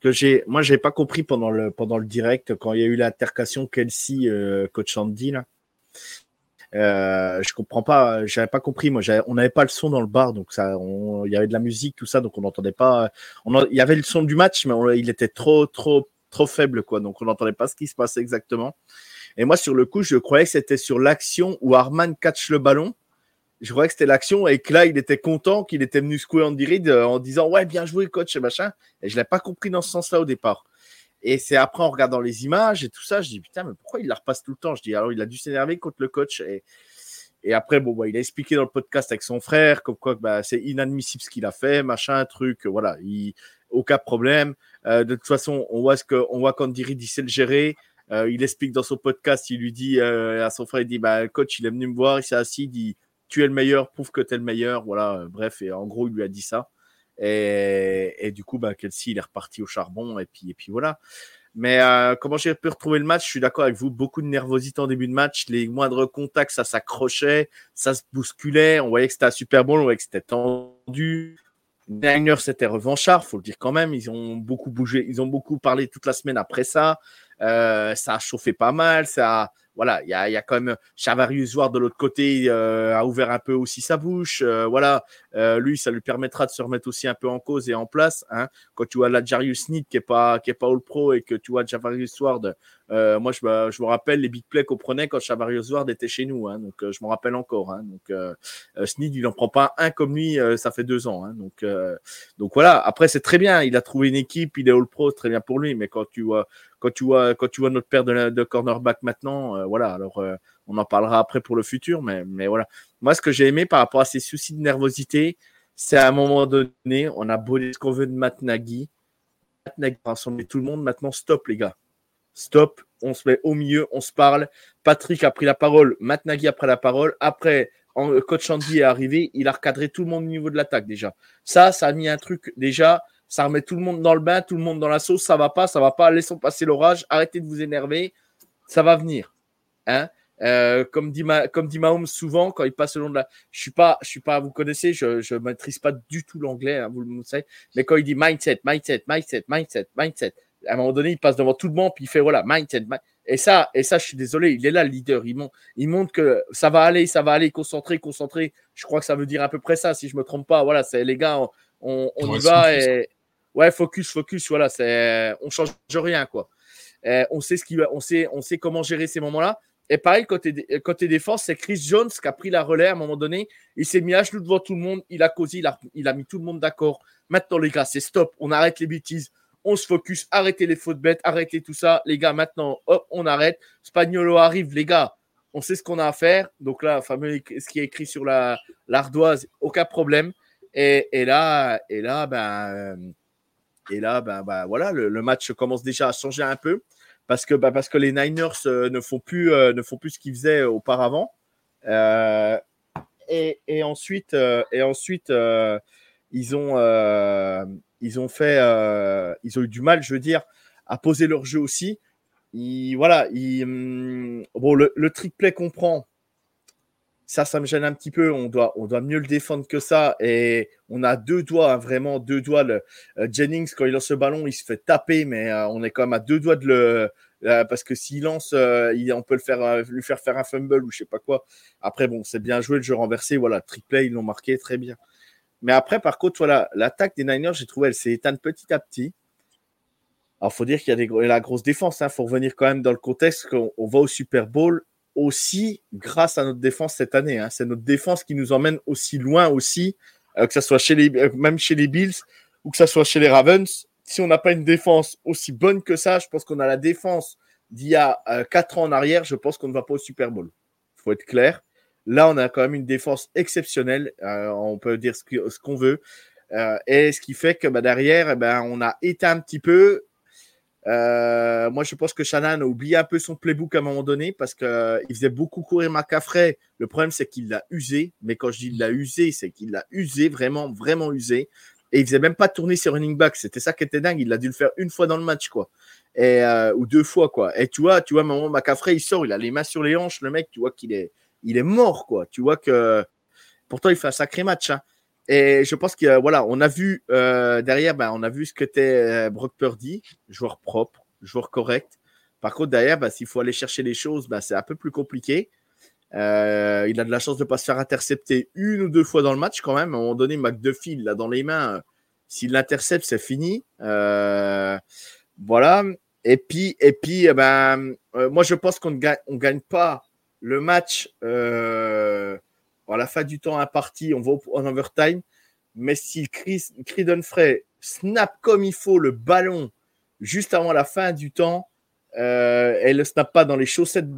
Que j'ai, moi, j'ai pas compris pendant le, pendant le direct quand il y a eu l'intercation Kelsey, coach Andy, là. Euh, je comprends pas, j'avais pas compris. Moi, on n'avait pas le son dans le bar, donc ça, il y avait de la musique, tout ça, donc on n'entendait pas. On il y avait le son du match, mais il était trop, trop, trop faible, quoi. Donc on n'entendait pas ce qui se passait exactement. Et moi, sur le coup, je croyais que c'était sur l'action où Arman catch le ballon. Je croyais que c'était l'action et que là, il était content qu'il était venu secouer Andy Reid euh, en disant ouais, bien joué, coach et machin. Et je l'ai pas compris dans ce sens-là au départ. Et c'est après en regardant les images et tout ça, je dis putain, mais pourquoi il la repasse tout le temps? Je dis alors il a dû s'énerver contre le coach. Et, et après, bon, bah, il a expliqué dans le podcast avec son frère, comme quoi bah, c'est inadmissible ce qu'il a fait, machin, truc, voilà, il, aucun problème. Euh, de toute façon, on voit ce que, on voit quand il sait le gérer. Euh, il explique dans son podcast, il lui dit euh, à son frère, il dit, bah, coach, il est venu me voir, il s'est assis, il dit, tu es le meilleur, prouve que tu es le meilleur, voilà, bref, et en gros, il lui a dit ça. Et, du coup, bah, Kelsey, il est reparti au charbon. Et puis, et puis voilà. Mais euh, comment j'ai pu retrouver le match? Je suis d'accord avec vous. Beaucoup de nervosité en début de match. Les moindres contacts, ça s'accrochait, ça se bousculait. On voyait que c'était un Super Bowl, on voyait que c'était tendu. Niners, c'était revanchard, faut le dire quand même. Ils ont beaucoup bougé, ils ont beaucoup parlé toute la semaine après ça. Euh, ça a chauffé pas mal. Ça, voilà, il y a, y a, quand même Chavarius Ward de l'autre côté euh, a ouvert un peu aussi sa bouche. Euh, voilà, euh, lui, ça lui permettra de se remettre aussi un peu en cause et en place. Hein. Quand tu vois la Jarius Sneed qui est pas qui est pas All Pro et que tu vois Chavarius Ward, euh, moi je je me rappelle les big plays qu'on prenait quand Chavarius Ward était chez nous. Hein, donc je me rappelle encore. Hein, donc Sneed, il en prend pas un comme lui, ça fait deux ans. Hein, donc donc voilà. Après c'est très bien. Il a trouvé une équipe, il est All Pro, très bien pour lui. Mais quand tu vois quand tu vois, quand tu vois notre paire de, de cornerback maintenant, euh, voilà. Alors, euh, on en parlera après pour le futur, mais, voilà. Moi, ce que j'ai aimé par rapport à ces soucis de nervosité, c'est à un moment donné, on a beau ce qu'on veut de Matt Nagy. Matt Nagy rassembler tout le monde. Maintenant, stop, les gars. Stop. On se met au milieu, on se parle. Patrick a pris la parole. Matt Nagy a pris la parole. Après, coach Andy est arrivé. Il a recadré tout le monde au niveau de l'attaque déjà. Ça, ça a mis un truc déjà ça remet tout le monde dans le bain, tout le monde dans la sauce, ça va pas, ça va pas, laissons passer l'orage, arrêtez de vous énerver, ça va venir. Hein? Euh, comme dit ma, comme dit Mahomes souvent quand il passe le long de la, je suis pas, je suis pas, vous connaissez, je, je maîtrise pas du tout l'anglais, hein, vous le savez, mais quand il dit mindset, mindset, mindset, mindset, mindset, à un moment donné, il passe devant tout le monde puis il fait voilà mindset, et ça, et ça, je suis désolé, il est là le leader, il montre, il montre que ça va aller, ça va aller, concentré, concentré. Je crois que ça veut dire à peu près ça, si je me trompe pas. Voilà, c'est les gars, on, on, y va et ouais, focus, focus, voilà, c'est, on change rien, quoi. Euh, on sait ce qui on sait, on sait comment gérer ces moments-là. Et pareil, côté, côté défense, c'est Chris Jones qui a pris la relais à un moment donné. Il s'est mis à genoux devant tout le monde. Il a causé, il a, mis tout le monde d'accord. Maintenant, les gars, c'est stop. On arrête les bêtises. On se focus. Arrêtez les fautes bêtes. Arrêtez tout ça. Les gars, maintenant, hop, on arrête. Spagnolo arrive, les gars. On sait ce qu'on a à faire. Donc là, fameux, ce qui est écrit sur la l'ardoise, aucun problème. Et, là, et là, ben, et là, ben, ben voilà, le, match commence déjà à changer un peu parce que, ben, parce que les Niners euh, ne, font plus, euh, ne font plus ce qu'ils faisaient auparavant. Euh, et, et, ensuite, et ensuite ils, ont, ils ont fait, ils ont eu du mal, je veux dire, à poser leur jeu aussi. Ils, voilà, ils, hum, bon, le, le trick play qu'on ça, ça me gêne un petit peu. On doit, mieux le défendre que ça. Et on a deux doigts, hein, vraiment deux doigts. Euh, Jennings, quand il lance le ballon, il se fait taper, mais euh, on est quand même à deux doigts de le. Euh, parce que s'il lance, on peut le faire, lui faire faire un fumble ou je sais pas quoi. Après, bon, c'est bien joué le jeu renversé. Voilà, triplé, ils l'ont marqué très bien. Mais après, par contre, voilà, l'attaque des Niners, j'ai trouvé, elle s'est éteinte petit à petit. Alors, faut dire qu'il y a des, la grosse défense. Il hein. faut revenir quand même dans le contexte qu'on va au Super Bowl aussi grâce à notre défense cette année. Hein. C'est notre défense qui nous emmène aussi loin aussi, euh, que ce soit chez les, euh, même chez les Bills ou que ce soit chez les Ravens. Si on n'a pas une défense aussi bonne que ça, je pense qu'on a la défense d'il y a euh, quatre ans en arrière. Je pense qu'on ne va pas au Super Bowl. Il faut être clair. Là, on a quand même une défense exceptionnelle. on peut dire ce qu'on veut. et ce qui fait que bah, derrière, eh ben, on a été un petit peu euh, moi, je pense que Shannon a oublié un peu son playbook à un moment donné parce qu'il euh, faisait beaucoup courir McCaffrey. Le problème, c'est qu'il l'a usé. Mais quand je dis l'a usé, c'est qu'il l'a usé, vraiment, vraiment usé. et il faisait même pas tourner ses running backs. C'était ça qui était dingue. Il a dû le faire une fois dans le match, quoi. Euh, ou deux fois, quoi. Et tu vois, tu vois, maman McCaffrey, il sort, il a les mains sur les hanches, le mec, tu vois qu'il est, il est mort, quoi. Tu vois que pourtant il fait un sacré match. Hein. Et je pense que voilà, on a vu euh, derrière, ben, on a vu ce que était euh, Brock Purdy, joueur propre, joueur correct. Par contre, derrière, ben, s'il faut aller chercher les choses, ben, c'est un peu plus compliqué. Euh, il a de la chance de ne pas se faire intercepter une ou deux fois dans le match quand même. À un moment donné, McDuffie, l'a dans les mains. S'il l'intercepte, c'est fini. Euh, voilà. Et puis, et puis eh ben, euh, moi, je pense qu'on ne gagne, on gagne pas le match à la fin du temps imparti. On va en overtime. Mais si Chris, Frey snap comme il faut le ballon juste avant la fin du temps, euh, et snap pas dans les chaussettes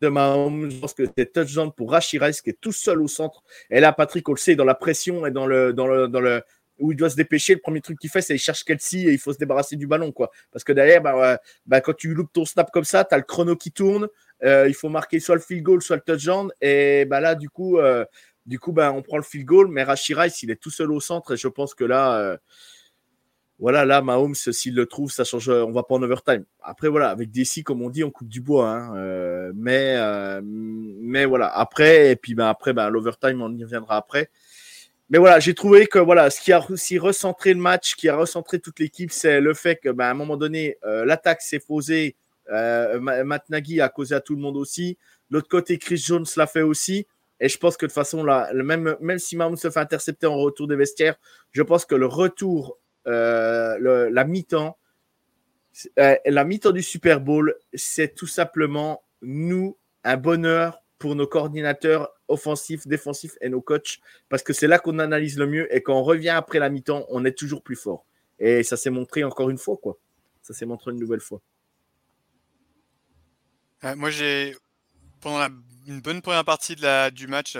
de Mahomes. Je pense que c'est touchdown pour Rashi qui est tout seul au centre. Et là, Patrick, on le sait, dans la pression et dans le, dans le, dans le, où il doit se dépêcher, le premier truc qu'il fait, c'est qu'il cherche Kelsey et il faut se débarrasser du ballon. quoi. Parce que derrière, bah, bah, quand tu loupes ton snap comme ça, tu as le chrono qui tourne. Euh, il faut marquer soit le field goal, soit le touchdown. Et bah, là, du coup, euh, du coup bah, on prend le field goal. Mais Rashi il est tout seul au centre. Je pense que là, euh, voilà, là, Mahomes, s'il le trouve, ça change. On va pas en overtime. Après, voilà, avec DC, comme on dit, on coupe du bois. Hein, mais, voilà, après, et puis ben, après, ben, l'overtime, on y reviendra après. Mais voilà, j'ai trouvé que voilà, ce qui a aussi recentré le match, qui a recentré toute l'équipe, c'est le fait que, ben, à un moment donné, l'attaque s'est posée. Matt Nagy a causé à tout le monde aussi. L'autre côté, Chris Jones l'a fait aussi. Et je pense que de toute façon, là, même, même si Mahomes se fait intercepter en retour des vestiaires, je pense que le retour euh, la mi-temps, euh, la mi-temps du Super Bowl, c'est tout simplement nous un bonheur pour nos coordinateurs offensifs, défensifs et nos coachs, parce que c'est là qu'on analyse le mieux et quand on revient après la mi-temps, on est toujours plus fort. Et ça s'est montré encore une fois, quoi. Ça s'est montré une nouvelle fois. Euh, moi, j'ai pendant une bonne première partie de la, du match,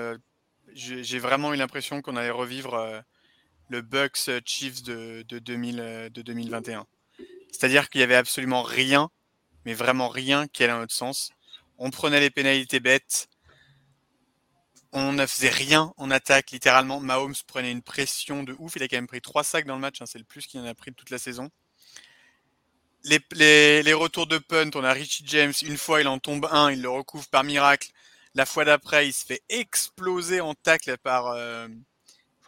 j'ai vraiment eu l'impression qu'on allait revivre le Bucks euh, Chiefs de, de, 2021. Euh, C'est-à-dire qu'il n'y avait absolument rien, mais vraiment rien qui allait dans notre sens. On prenait les pénalités bêtes. On ne faisait rien en attaque, littéralement. Mahomes prenait une pression de ouf. Il a quand même pris trois sacs dans le match. Hein. C'est le plus qu'il en a pris de toute la saison. Les, les, retours de punt, on a Richie James. Une fois, il en tombe un. Il le recouvre par miracle. La fois d'après, il se fait exploser en tacle par, euh,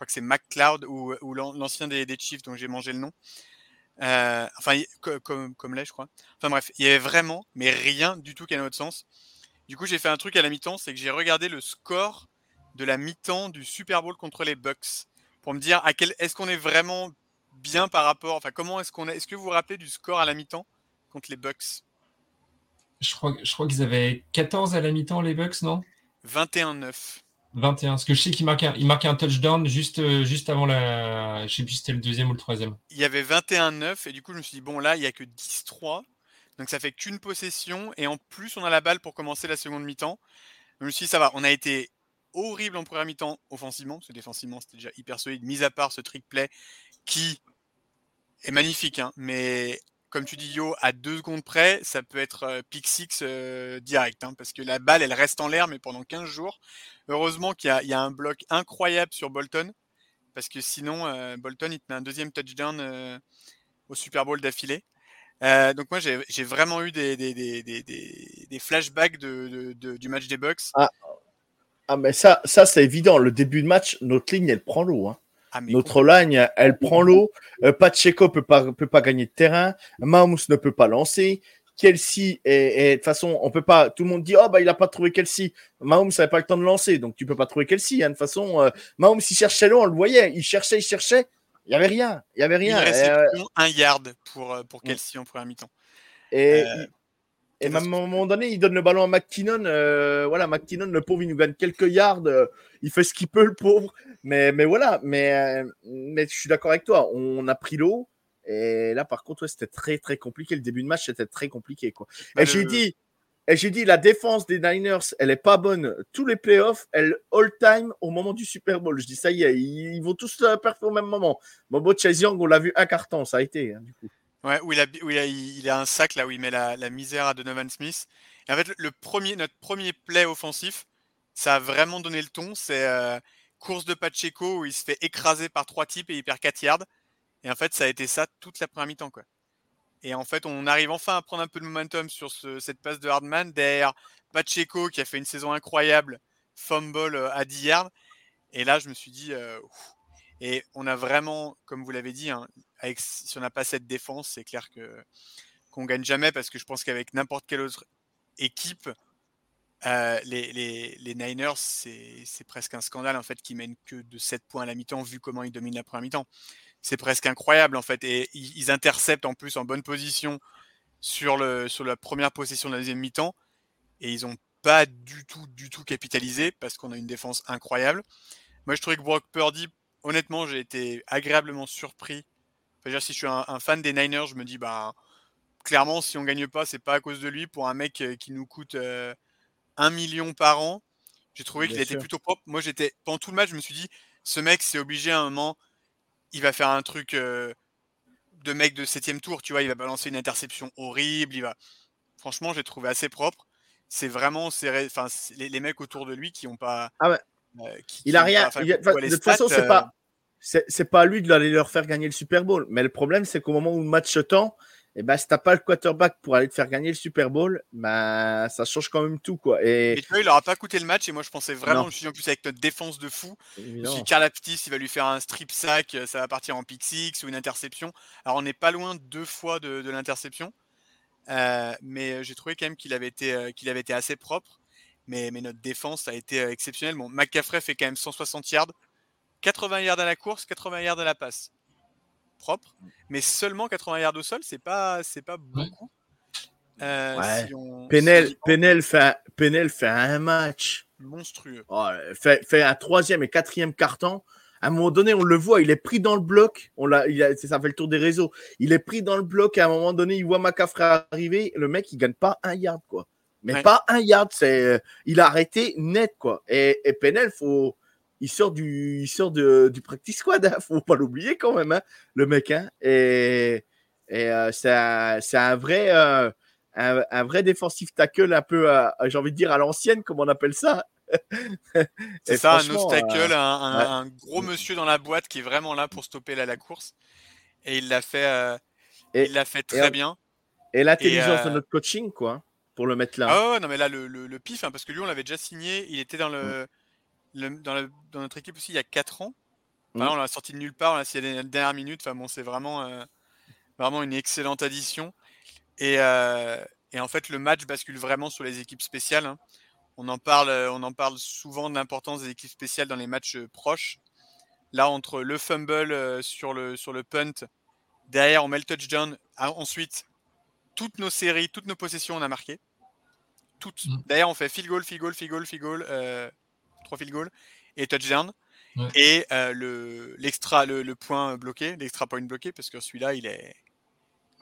crois que c'est McCloud ou, ou l'ancien des, Chiefs dont j'ai mangé le nom. Euh, enfin, comme, comme je crois. Enfin bref, il y avait vraiment, mais rien du tout qui a notre sens. Du coup, j'ai fait un truc à la mi-temps, c'est que j'ai regardé le score de la mi-temps du Super Bowl contre les Bucks pour me dire à quel est-ce qu'on est vraiment bien par rapport. Enfin, comment est-ce qu'on est. Est-ce que vous vous rappelez du score à la mi-temps contre les Bucks? Je crois, je crois qu'ils avaient 14 à la mi-temps les Bucks, non? 21-9. 21. Parce que je sais qu'il marquait, un, il marquait un touchdown juste, euh, juste avant la. Je sais plus si c'était le deuxième ou le troisième. Il y avait 21-9 et du coup, je me suis dit, bon, là, il n'y a que 10-3. Donc ça fait qu'une possession et en plus, on a la balle pour commencer la seconde mi-temps. Je me suis dit, ça va, on a été horrible en première mi-temps offensivement, parce que défensivement, c'était déjà hyper solide, mis à part ce trick play qui est magnifique, hein, mais comme tu dis Yo, à deux secondes près, ça peut être euh, pick six euh, direct, hein, parce que la balle, elle reste en l'air, mais pendant 15 jours. Heureusement qu'il y, a un bloc incroyable sur Bolton, parce que sinon, euh, Bolton, il te met un deuxième touchdown au Super Bowl d'affilée. donc moi, j'ai vraiment eu des, flashbacks de, du match des Bucks. Ah, ah mais ça, ça c'est évident. Le début de match, notre ligne, elle prend l'eau. Hein. Ah, Notre ligne, elle prend l'eau. Euh, Pacheco peut pas peut pas gagner de terrain. Mahomes ne peut pas lancer. Kelsey et de toute façon, on peut pas. Tout le monde dit oh bah il a pas trouvé Kelsey. Mahomes n'avait pas le temps de lancer, donc tu peux pas trouver Kelsey. Hein. De toute façon, euh, Mahomes il cherchait l'eau, on le voyait. Il cherchait, il cherchait. Il y avait rien. Il y avait rien. Il restait euh, un yard pour pour mm. Kelsey en première mi-temps. Et et même à un moment donné, il donne le ballon à McKinnon. Euh, voilà, McKinnon, le pauvre, il nous gagne quelques yards. Euh, il fait ce qu'il peut, le pauvre. Mais, mais voilà, mais, euh, mais je suis d'accord avec toi. On a pris l'eau. Et là, par contre, c'était très, très compliqué. Le début de match, c'était très compliqué. Quoi. Bah, et j'ai dit, et j'ai dit, la défense des Niners, elle est pas bonne. Tous les playoffs, elle all-time au moment du Super Bowl. Je dis, ça y est, ils, vont tous performer au même moment. Bobo Chase Young, on l'a vu un carton, ça a été, hein, du coup. Ouais, où il a, où il, a, un sac là où il met la, misère à Donovan Smith. Et en fait, le premier, notre premier play offensif, ça a vraiment donné le ton. C'est euh, course de Pacheco où il se fait écraser par trois types et il perd 4 yards. Et en fait, ça a été ça toute la première mi-temps. Quoi. Et en fait, on arrive enfin à prendre un peu de momentum sur cette passe de Hardman derrière Pacheco qui a fait une saison incroyable, fumble euh, à 10 yards. Et là, je me suis dit, euh, et on a vraiment, comme vous l'avez dit, hein, si on n'a pas cette défense, c'est clair que qu'on gagne jamais parce que je pense qu'avec n'importe quelle autre équipe, euh, les, Niners, c'est presque un scandale en fait qu'ils mènent que de 7 points à la mi-temps vu comment ils dominent la première mi-temps. C'est presque incroyable en fait. Et ils, interceptent en plus en bonne position sur, le, sur la première possession de la deuxième mi-temps. Et ils n'ont pas du tout, du tout capitalisé parce qu'on a une défense incroyable. Moi, je trouvais que Brock Purdy, honnêtement, j'ai été agréablement surpris. Dire, si je suis un, fan des Niners, je me dis, bah, clairement, si on gagne pas, c'est pas à cause de lui. Pour un mec euh, qui nous coûte. Euh, 1 million par an. J'ai trouvé qu'il était plutôt propre. Moi, j'étais pendant tout le match, je me suis dit, ce mec, c'est obligé à un moment, il va faire un truc euh, de mec de septième tour, tu vois, il va balancer une interception horrible. Il va. Franchement, j'ai trouvé assez propre. C'est vraiment enfin, les, les, mecs autour de lui qui n'ont pas. Ah ouais. Euh, il a rien. de toute façon, c'est pas. Euh c'est pas lui de leur faire gagner le Super Bowl. Mais le problème, c'est qu'au moment où le match tend, et eh ben, si t'as pas le quarterback pour aller te faire gagner le Super Bowl, ben, ça change quand même tout. Quoi. Et... tu vois, il aura pas coûté le match. Et moi, je pensais vraiment, je me suis en plus, avec notre défense de fou, si Aptis, il va lui faire un strip sack, ça va partir en pick six ou une interception. Alors, on n'est pas loin deux fois de, de l'interception. Euh, mais j'ai trouvé quand même qu'il avait, été, euh, qu'il avait été assez propre. Mais, mais notre défense a été euh, exceptionnelle. Bon, McCaffrey fait quand même 160 yards, 80 yards à la course, 80 yards à la passe propre, mais seulement 80 yards au sol, c'est pas, c'est pas beaucoup. Euh, Penel, fait, Penel fait un match monstrueux. Oh, fait, fait, un troisième et quatrième carton. À un moment donné, on le voit, il est pris dans le bloc. On l'a, il a, ça fait le tour des réseaux. Il est pris dans le bloc. à un moment donné, il voit McCaffrey arriver. Le mec, il gagne pas un yard, quoi. Mais pas un yard. C'est, euh, il a arrêté net, quoi. Et, et Penel, faut, il sort du, il sort de, du practice squad, hein, faut pas l'oublier quand même, hein, le mec. Hein, et, et euh, c'est un, vrai, euh, un, vrai défensif tackle, un peu, euh, j'ai envie de dire à l'ancienne, comme on appelle ça. c'est ça, un nose tackle, un, gros monsieur dans la boîte qui est vraiment là pour stopper la, la course. Et il l'a fait, il l'a fait très bien. Et l'intelligence de notre coaching, quoi, pour le mettre là. Ah non, mais là, le, le, pif, parce que lui, on l'avait déjà signé, il était dans le. Mm dans, notre équipe aussi il y a 4 ans. Mmh. on l'a sorti de nulle part, on l'a signé la dernière minute. Enfin, bon, c'est vraiment, euh, vraiment une excellente addition. Et, euh, et, en fait, le match bascule vraiment sur les équipes spéciales. Hein. On, en parle, euh, on en parle souvent de l'importance des équipes spéciales dans les matchs proches. Là, entre le fumble sur le, sur le punt, derrière, on met le touchdown. Ah, ensuite, toutes nos séries, toutes nos possessions, on a marqué. Toutes. Mmh. Derrière, on fait field goal, field goal, field goal, field goal trois field goal et touchdown. Et euh, le, l'extra, le, point bloqué, l'extra point bloqué, parce que celui-là, il est,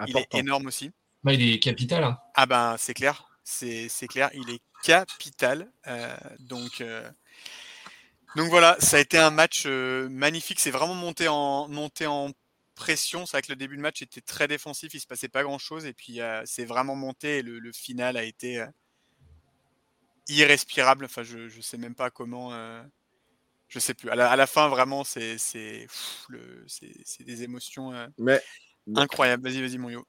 il est énorme aussi. Bah, il est capital. Hein. Ah ben, c'est clair. C'est, clair, il est capital. Euh, donc, euh, donc voilà, ça a été un match magnifique. C'est vraiment monté en, monté en pression. C'est vrai que le début de match était très défensif, il se passait pas grand-chose. Et puis, c'est vraiment monté et le, le final a été irrespirable. Enfin, je ne sais même pas comment. Euh, je sais plus. À la, fin, vraiment, c'est c'est des émotions euh, mais, incroyables. Vas-y, vas-y, mon yo.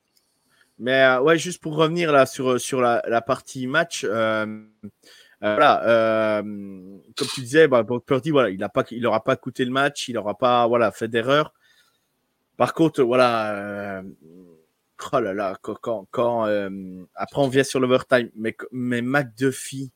Mais euh, ouais, juste pour revenir là sur, sur la, la partie match. voilà, comme tu disais, bah, Purdy, voilà, il n'aura pas, il pas coûté le match, il n'aura pas voilà, fait d'erreur. Par contre, voilà, oh là là, quand, quand, après on vient sur l'overtime, mais, mais McDuffie,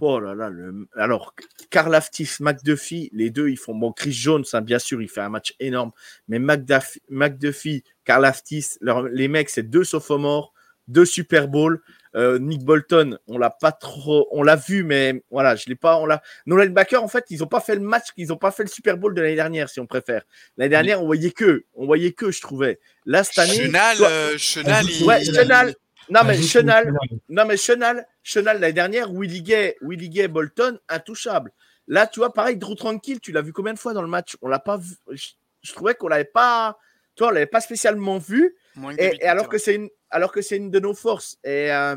Oh là là, le... alors Karl Aftis, McDuffie, les deux ils font bon. Chris Jones, hein, bien sûr, il fait un match énorme, mais McDuffie, McDuffie Karl Aftis, les mecs, c'est deux sophomores, deux Super Bowl. Euh, Nick Bolton, on l'a pas trop, on l'a vu, mais voilà, je l'ai pas, on l'a. Nos linebackers, en fait, ils ont pas fait le match, ils ont pas fait le Super Bowl de l'année dernière, si on préfère. L'année dernière, on voyait que, on voyait que, je trouvais. Là cette année, Chenal, euh, Chenal, ouais, Chenal, non, mais Chenal, non, mais Chenal, Chenal l'année dernière, Willie Gay, Willie Gay, Bolton, intouchable. Là, tu vois, pareil, Drew Tranquille, tu l'as vu combien de fois dans le match? On l'a pas vu. Je, trouvais qu'on l'avait pas, toi, on l'avait pas spécialement vu. Et, alors que c'est une, alors que c'est une de nos forces. Et euh,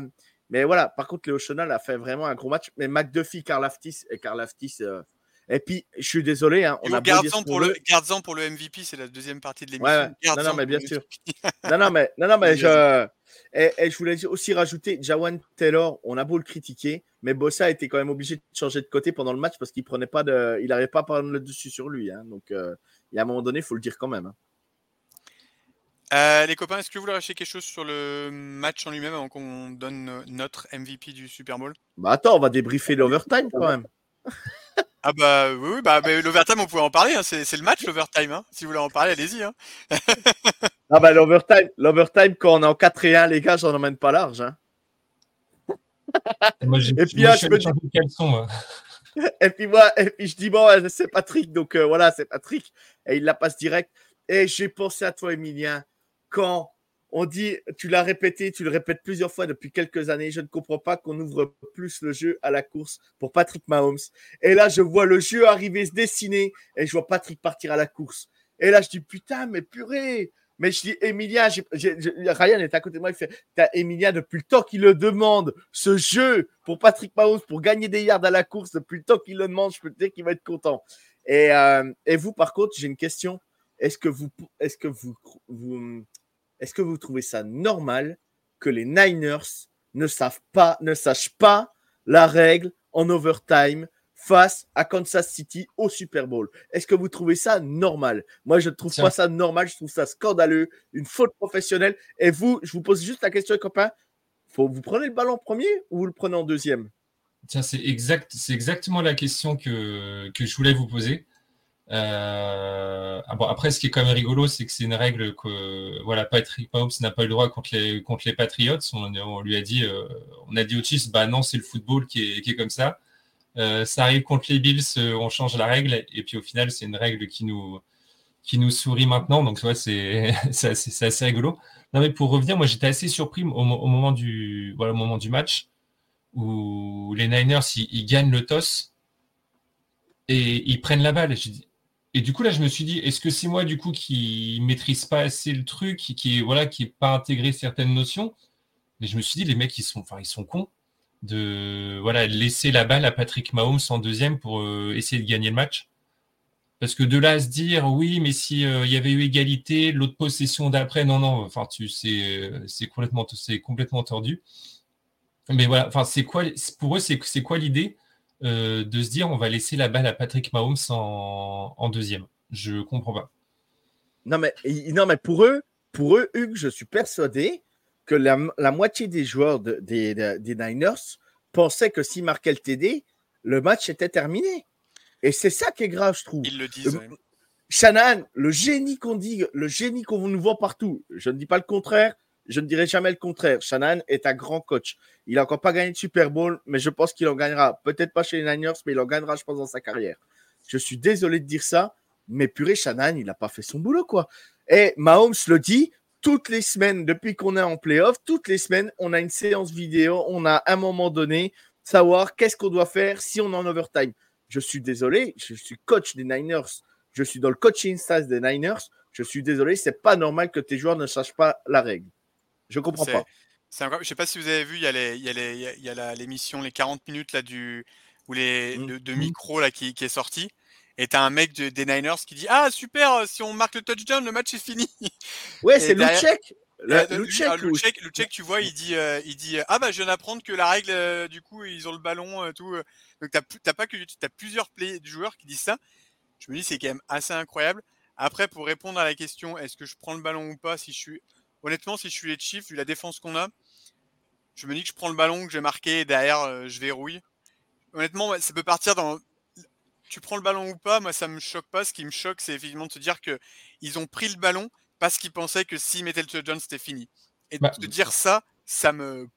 mais voilà, par contre, Léo Chenal a fait vraiment un gros match. Mais McDuffie, Carl Aftis et Carl Aftis. Euh, Et puis, je suis désolé, hein, on a garde-en pour, le, garde pour le MVP, c'est la deuxième partie de l'émission. Ouais, Non, non, mais bien sûr. non, non, mais, non, non, mais je. Et, je voulais aussi rajouter, Jawan Taylor, on a beau le critiquer, mais Bossa était quand même obligé de changer de côté pendant le match parce qu'il prenait pas de, il n'arrivait pas à prendre le dessus sur lui. Hein. donc, euh, il y a un moment donné, il faut le dire quand même. Hein. Euh, les copains, est-ce que vous voulez racheter quelque chose sur le match en lui-même avant qu'on donne notre MVP du Super Bowl? Bah attends, on va débriefer l'overtime quand même. ah bah oui, bah, l'overtime, on pouvait en parler. Hein. C'est, le match l'overtime. Hein. Si vous voulez en parler, allez-y. Hein. ah bah l'overtime, l'overtime quand on est en 4 et 1, les gars, j'en emmène pas large. Hein. moi, et puis moi, je me dis... moi. et puis moi, et puis je dis bon, c'est Patrick, donc euh, voilà, c'est Patrick, et il la passe direct. Et j'ai pensé à toi, Emilien quand on dit, tu l'as répété, tu le répètes plusieurs fois depuis quelques années, je ne comprends pas qu'on ouvre plus le jeu à la course pour Patrick Mahomes. Et là, je vois le jeu arriver, se dessiner, et je vois Patrick partir à la course. Et là, je dis, putain, mais purée, mais je dis, Emilia, Ryan est à côté de moi, il fait, Emilia depuis le temps qu'il le demande, ce jeu pour Patrick Mahomes, pour gagner des yards à la course, depuis le temps qu'il le demande, je peux dire qu'il va être content. Et, euh, et vous, par contre, j'ai une question. Est-ce que vous, est-ce que vous, est-ce que vous trouvez ça normal que les Niners ne savent pas, ne sachent pas la règle en overtime face à Kansas City au Super Bowl. Est-ce que vous trouvez ça normal? Moi, je ne trouve pas ça normal, je trouve ça scandaleux, une faute professionnelle. Et vous, je vous pose juste la question, copain, faut vous prenez le ballon en premier ou vous le prenez en deuxième? Tiens, c'est exact, c'est exactement la question que, que je voulais vous poser. Euh, ah bon, après, ce qui est quand même rigolo, c'est que c'est une règle que voilà, Patrick Mahomes n'a pas eu le droit contre les, contre les Patriots. On, lui a dit, euh, on a dit au Chiefs, bah non, c'est le football qui est, qui est comme ça. Euh, ça arrive contre les Bills, on change la règle, et puis au final, c'est une règle qui nous, qui nous sourit maintenant. Donc, c'est assez, assez rigolo. Non, mais pour revenir, moi, j'étais assez surpris au, moment du, voilà, au moment du match où les Niners, ils, gagnent le toss et ils prennent la balle. Et du coup, là, je me suis dit, est-ce que c'est moi, du coup, qui maîtrise pas assez le truc, qui, voilà, qui pas intégré certaines notions? Mais je me suis dit, les mecs, ils sont, ils sont cons de voilà, laisser la balle à Patrick Mahomes en deuxième pour euh, essayer de gagner le match. Parce que de là à se dire, oui, mais si euh, il y avait eu égalité, l'autre possession d'après, non, non, enfin, tu, c'est, c'est complètement, complètement tordu. Mais voilà, enfin, c'est quoi, pour eux, c'est, quoi l'idée euh, de se dire on va laisser la balle à Patrick Mahomes en, deuxième? Je comprends pas. Non mais, non, mais pour eux, pour eux, Hugues, je suis persuadé que la, moitié des joueurs des, Niners pensaient que s'ils marquaient le TD, le match était terminé. Et c'est ça qui est grave, je trouve. Ils le disent. Euh, Shannon, le génie qu'on dit, le génie qu'on nous voit partout, je ne dis pas le contraire, je ne dirai jamais le contraire. Shannon est un grand coach. Il n'a encore pas gagné de Super Bowl, mais je pense qu'il en gagnera. Peut-être pas chez les Niners, mais il en gagnera, je pense, dans sa carrière. Je suis désolé de dire ça, mais purée, Shannon, il n'a pas fait son boulot, quoi. Et Mahomes le dit, toutes les semaines, depuis qu'on est en playoff, toutes les semaines, on a une séance vidéo, on a un moment donné, savoir qu'est-ce qu'on doit faire si on est en overtime. Je suis désolé, je suis coach des Niners, je suis dans le coaching staff des Niners, je suis désolé, c'est pas normal que tes joueurs ne sachent pas la règle. Je comprends pas. Je ne sais pas si vous avez vu, il y a, les, il y a, les, il y a l'émission Les 40 minutes là, du, ou les, mmh. de, mmh. micro là, qui, qui est sorti. Et t'as un mec de, des Niners qui dit Ah, super, si on marque le touchdown, le match est fini. Ouais, c'est le check. Le, check, tu vois, il dit, euh, il dit Ah, bah, je viens d'apprendre que la règle, euh, du coup, ils ont le ballon, euh, tout. Donc, t'as pas que as plusieurs play, joueurs qui disent ça. Je me dis, c'est quand même assez incroyable. Après, pour répondre à la question, est-ce que je prends le ballon ou pas, si je suis honnêtement, si je suis les Chiefs, vu la défense qu'on a, je me dis que je prends le ballon, que j'ai marqué, et derrière, euh, je verrouille. Honnêtement, ça peut partir dans. Tu prends le ballon ou pas, moi, ça me choque pas. Ce qui me choque, c'est effectivement de se dire qu'ils ont pris le ballon parce qu'ils pensaient que s'ils mettaient le touchdown, c'était fini. Et bah, de dire ça, ça me.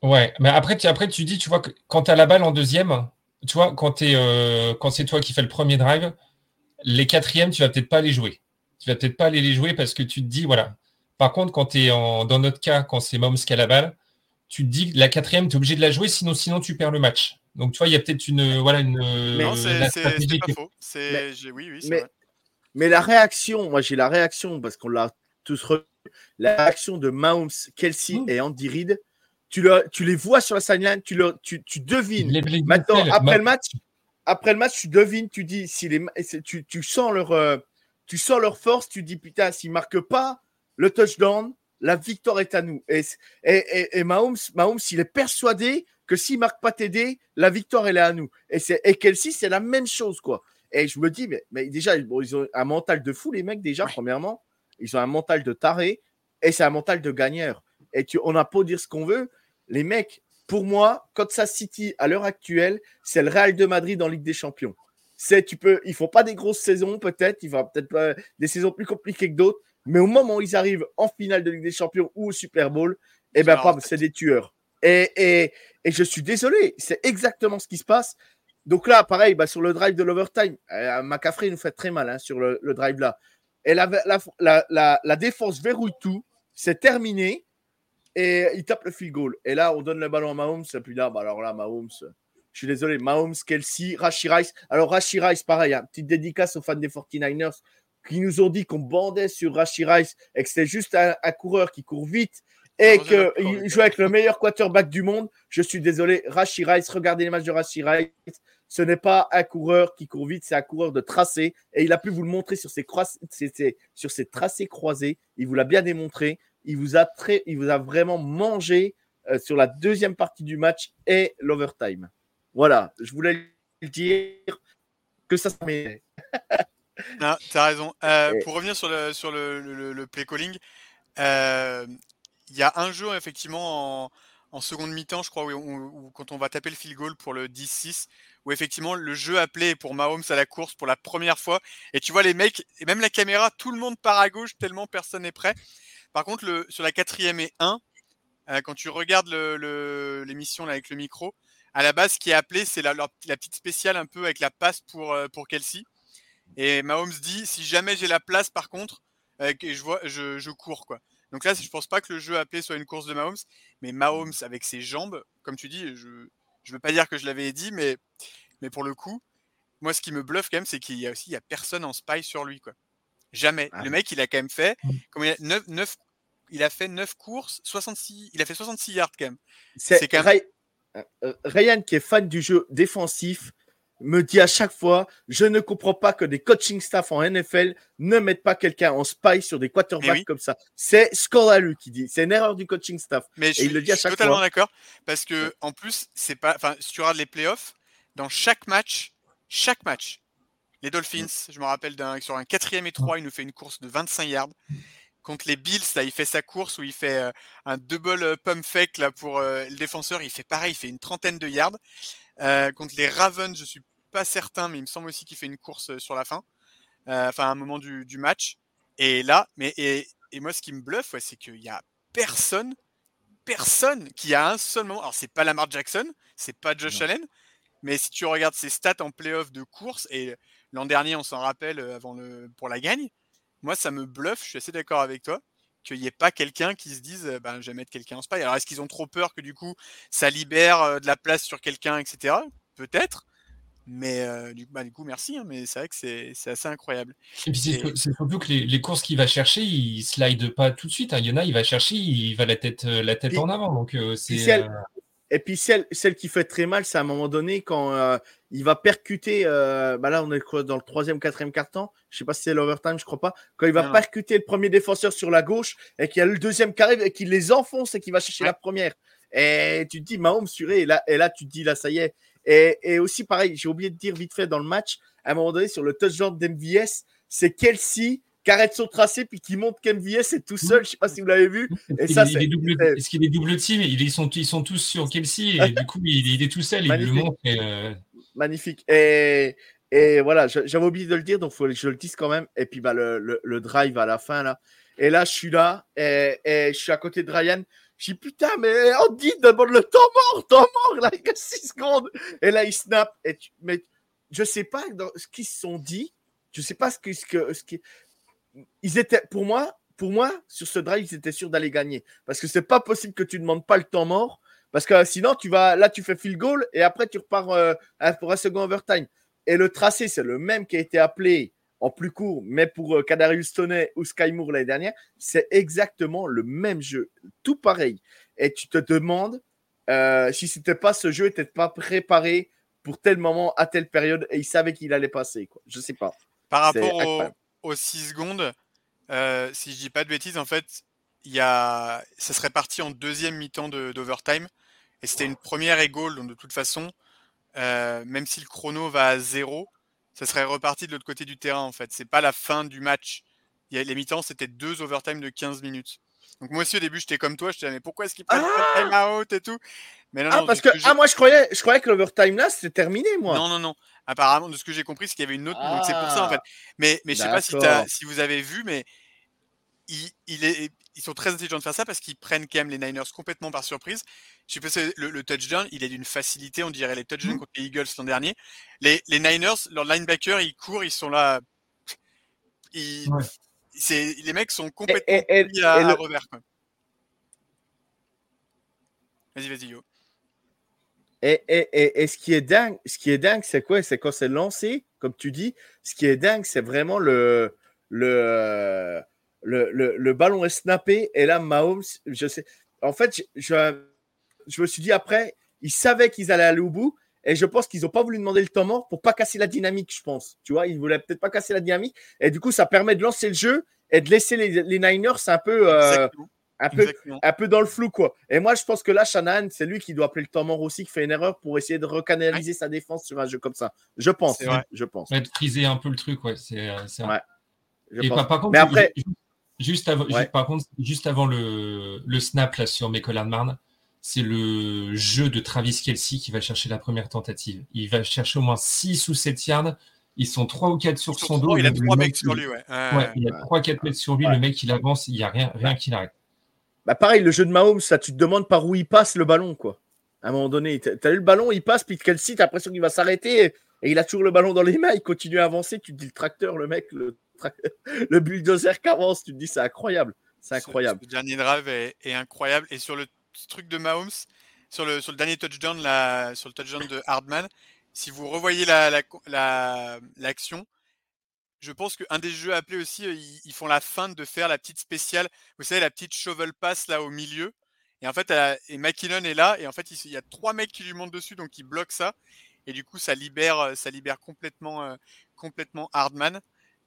Ouais, mais après tu, après, tu dis, tu vois, que quand tu as la balle en deuxième, tu vois, quand, euh, quand c'est toi qui fais le premier drive, les quatrièmes, tu vas peut-être pas les jouer. Tu vas peut-être pas aller les jouer parce que tu te dis, voilà, par contre, quand tu es en, dans notre cas, quand c'est Moms qui a la balle, tu te dis que la quatrième, tu es obligé de la jouer, sinon, sinon tu perds le match. Donc, tu vois, il y a peut-être une. Voilà, une non, c'est pas faux. Mais, oui, oui, mais, mais, la réaction, moi j'ai la réaction, parce qu'on l'a tous revu, la réaction de Mahomes, Kelsey et Andy Reid, tu, le, tu les vois sur la sideline, tu, le, tu, tu devines. Maintenant, après le match, après le match, tu devines, tu dis, si les, tu, tu sens leur, euh, tu sens leur force, tu dis, putain, s'ils ne marquent pas le touchdown, la victoire est à nous. Et, et, et, Mahomes, Mahomes, il est persuadé que s'il marque pas TD, la victoire, elle est à nous. Et, et Kelsey, c'est la même chose, quoi. Et je me dis, mais, mais déjà, ils ont un mental de fou, les mecs, déjà, premièrement. Ils ont un mental de taré et c'est un mental de gagneur. Et tu, on a pas dire ce qu'on veut. Les mecs, pour moi, Kansas City, à l'heure actuelle, c'est le Real de Madrid en Ligue des Champions. C'est, tu peux, ils font pas des grosses saisons, peut-être. Il va peut-être pas des saisons plus compliquées que d'autres. Mais au moment où ils arrivent en finale de Ligue des Champions ou au Super Bowl, eh ben, c'est des tueurs. Et, et, et, je suis désolé, c'est exactement ce qui se passe. Donc là, pareil, bah, sur le drive de l'overtime, euh, McCaffrey nous fait très mal hein, sur le, drive là. Et la, la défense verrouille tout, c'est terminé et il tape le field goal. Et là, on donne le ballon à Mahomes. Et puis là, bah alors là, Mahomes, je suis désolé, Mahomes, Kelsey, Rashi Rice. Alors, Rashi Rice, pareil, hein, petite dédicace aux fans des 49ers qui nous ont dit qu'on bandait sur Rashi Rice et que c'était juste un, coureur qui court vite et qu'il joue avec le meilleur quarterback du monde. Je suis désolé, Rashi Rice, regardez les matchs de Rashi Rice. Ce n'est pas un coureur qui court vite, c'est un coureur de tracé. Et il a pu vous le montrer sur ses, sur ses tracés croisés. Il vous l'a bien démontré il vous a, très, il vous a vraiment mangé euh, sur la deuxième partie du match et l'overtime. Voilà, je voulais le dire que ça Non, tu as raison. Euh, pour revenir sur le, sur le, le, play calling, euh, il y a un jeu effectivement en, seconde mi-temps, je crois, où, quand on va taper le field goal pour le 10-6, où effectivement le jeu appelé pour Mahomes à la course pour la première fois. Et tu vois les mecs, et même la caméra, tout le monde part à gauche tellement personne n'est prêt. Par contre, le, sur la quatrième et 1, euh, quand tu regardes l'émission avec le micro, à la base, ce qui est appelé, c'est la, petite spéciale un peu avec la passe pour, euh, pour Kelsey. Et Mahomes dit si jamais j'ai la place, par contre, euh, je, vois, je, cours. quoi. Donc là, je pense pas que le jeu appelé soit une course de Mahomes, mais Mahomes avec ses jambes, comme tu dis, je ne veux pas dire que je l'avais dit, mais, mais pour le coup, moi, ce qui me bluffe quand même, c'est qu'il y a aussi il y a personne en spy sur lui. quoi. Jamais. Ah le mec, il a quand même fait, mmh. comme il, a 9, il a fait 9 courses, 66, il a fait 66 yards quand même. C'est quand même... Euh, euh, Ryan, qui est fan du jeu défensif, me dit à chaque fois Je ne comprends pas que des coaching staff en NFL ne mettent pas quelqu'un en spy sur des quarterbacks comme ça. C'est Scolalu qui dit C'est une erreur du coaching staff. Mais je, il le dit à chaque totalement d'accord. Parce que, en plus, c'est pas. Enfin, si tu regardes les playoffs, dans chaque match, chaque match, les Dolphins, je me rappelle d'un, sur un quatrième et trois, il nous fait une course de 25 yards. Contre les Bills, là, il fait sa course où il fait euh, un double euh, pump fake là, pour euh, le défenseur. Il fait pareil, il fait une trentaine de yards. contre les Ravens, je suis pas certain, mais il me semble aussi qu'il fait une course sur la fin. Enfin, à un moment du, match. Et là, mais et, moi, ce qui me bluffe, c'est qu'il y a personne, personne qui a un seul moment. Alors, c'est pas Lamar Jackson, c'est pas Josh Allen, mais si tu regardes ses stats en playoff de course, et L'an dernier, on s'en rappelle avant le, pour la gagne. Moi, ça me bluffe, je suis assez d'accord avec toi, qu'il n'y ait pas quelqu'un qui se dise ben, je vais mettre quelqu'un en spy. Alors, est-ce qu'ils ont trop peur que du coup, ça libère euh, de la place sur quelqu'un, etc. Peut-être. Mais du, bah, du, coup, merci, hein, mais c'est vrai que c'est assez incroyable. Et puis c'est surtout que les, courses qu'il va chercher, il slide pas tout de suite. Hein. Il y en a, il va chercher, il va la tête, la tête en avant. Donc c'est. Et puis celle, celle qui fait très mal, c'est à un moment donné quand euh, il va percuter. Euh, bah là, on est dans le troisième, quatrième quart-temps. Je sais pas si c'est l'overtime, je crois pas. Quand il va percuter le premier défenseur sur la gauche et qu'il y a le deuxième qui arrive et qu'il les enfonce et qu'il va chercher la première. Et tu te dis, Mahomes, suré, et là, et là, tu te dis, là, ça y est. Et, et aussi, pareil, j'ai oublié de dire vite fait dans le match, à un moment donné, sur le touchdown d'MVS, c'est Kelsey qui arrête son tracé puis qui monte qu'MVS est tout seul. Je sais pas si vous l'avez vu. Et ça, c'est. Est-ce qu'il est double team ils sont, ils sont tous sur Kelsey et du coup, il, est tout seul. Il le montre. Euh, Magnifique. Et, et voilà, j'avais oublié de le dire, donc il faut que je le dise quand même. Et puis bah, le, le, drive à la fin, là. Et là, je suis là et, et je suis à côté de Ryan. Je dis putain, mais dit demande le temps mort, temps mort, là, il a 6 secondes. Et là, il snap. Mais je sais pas ce qu'ils se sont dit. Je sais pas ce que, ils étaient, pour moi, pour moi, sur ce drive, ils étaient sûrs d'aller gagner. Parce que c'est pas possible que tu ne demandes pas le temps mort. Parce que sinon, tu vas, là, tu fais field goal et après, tu repars euh, pour un second overtime. Et le tracé, c'est le même qui a été appelé en plus court, mais pour euh, Kadarius ou Sky Moore l'année dernière. C'est exactement le même jeu. Tout pareil. Et tu te demandes euh, si c'était pas ce jeu n'était pas préparé pour tel moment, à telle période, et il savait qu'il allait passer. Quoi. Je sais pas. Par rapport aux, incroyable. aux 6 secondes, euh, si je dis pas de bêtises, en fait, il y a, ça serait parti en deuxième mi-temps de- d'overtime. Et c'était une première goal, donc de toute façon, euh, même si le chrono va à zéro, ça serait reparti de l'autre côté du terrain, en fait. C'est pas la fin du match. Il y a, les mi-temps, c'était deux overtime de 15 minutes. Donc moi aussi, au début, j'étais comme toi, je disais, mais pourquoi est-ce qu'ils prennent de time out et tout? Mais non, Ah, non, parce que ah, moi, je croyais, je croyais que l'overtime là, c'était terminé, moi. Non, non, non. Apparemment, de ce que j'ai compris, c'est qu'il y avait une autre. Donc c'est pour ça en fait. Ah, Mais, mais je sais pas si, si vous avez vu, mais il, il est, ils sont très intelligents de faire ça parce qu'ils prennent quand même les Niners complètement par surprise. Je pas si le, le touchdown, il est d'une facilité, on dirait les Mmh. touchdowns contre les Eagles l'an dernier. Les, les Niners, leurs linebackers, ils courent, ils sont là. Ils, Ouais. c'est, les mecs sont complètement et- et- pris à, et à le- revers. Quoi. Vas-y, vas-y, Yo. Et, et, et, et ce qui est dingue, ce qui est dingue, c'est quoi? C'est quand c'est lancé, comme tu dis. Ce qui est dingue, c'est vraiment le le, le le le ballon est snappé et là Mahomes, je sais. En fait, je, je, je me suis dit après, ils savaient qu'ils allaient aller au bout et je pense qu'ils n'ont pas voulu demander le temps mort pour pas casser la dynamique. Je pense, tu vois, ils voulaient peut-être pas casser la dynamique et du coup, ça permet de lancer le jeu et de laisser les, les Niners un peu euh, un peu Exactement. un peu dans le flou, quoi. Et moi, je pense que là, Shanahan, c'est lui qui doit appeler le temps mort aussi, qui fait une erreur pour essayer de recanaliser sa défense sur un jeu comme ça. Je pense. Je pense. Friser un peu le truc, ouais. C'est, euh, c'est Ouais. Je Et pense. par, par contre, Mais après- juste avant, par contre, juste avant le, le snap là, sur Mekolan Marne, c'est le jeu de Travis Kelsey qui va chercher la première tentative. Il va chercher au moins 6 ou 7 yards. Ils sont 3 ou 4 sur son dos. il a Le trois mec, mecs sur lui, ouais. Ouais, Ouais, ouais. il a 3-4 mètres sur lui. Ouais. Le mec, il avance. Il n'y a rien, rien qui l'arrête. Bah, pareil, le jeu de Mahomes, ça, tu te demandes par où il passe le ballon, quoi. À un moment donné, t'as eu le ballon, il passe, puis Kelsey, t'as l'impression qu'il va s'arrêter et, et il a toujours le ballon dans les mains, il continue à avancer. Tu te dis le tracteur, le mec, le, le bulldozer qui avance, tu te dis c'est incroyable. C'est Ce- incroyable. Ce, dernier drive est, est incroyable. Et sur le truc de Mahomes, sur le, sur le dernier touchdown, la, sur le touchdown de Hardman, si vous revoyez la, la, la- l'action, je pense qu'un des jeux appelés aussi, euh, ils, ils font la feinte de faire la petite spéciale, vous savez, la petite shovel pass là au milieu. Et en fait, elle a- et McKinnon est là, et en fait, il, y a trois mecs qui lui montent dessus, donc ils bloquent ça. Et du coup, ça libère, euh, ça libère complètement, euh, complètement Hardman.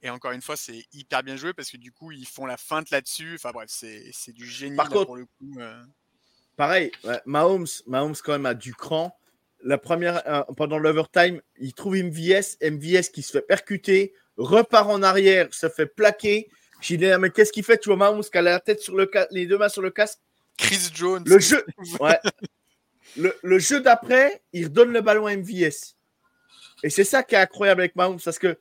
Et encore une fois, c'est hyper bien joué parce que du coup, ils font la feinte là-dessus. Enfin bref, c'est du génie Par là, contre- pour le coup. euh. Pareil, ouais, Mahomes, Mahomes quand même a du cran. La première, euh, pendant l'overtime, il trouve MVS, MVS qui se fait percuter, repart en arrière, se fait plaquer. J'ai dit, mais qu'est-ce qu'il fait Tu vois Mahomes qui a la tête sur le les deux mains sur le casque? Chris Jones. Le jeu, ouais. le, le jeu d'après, il redonne le ballon à MVS. Et c'est ça qui est incroyable avec Mahomes, parce que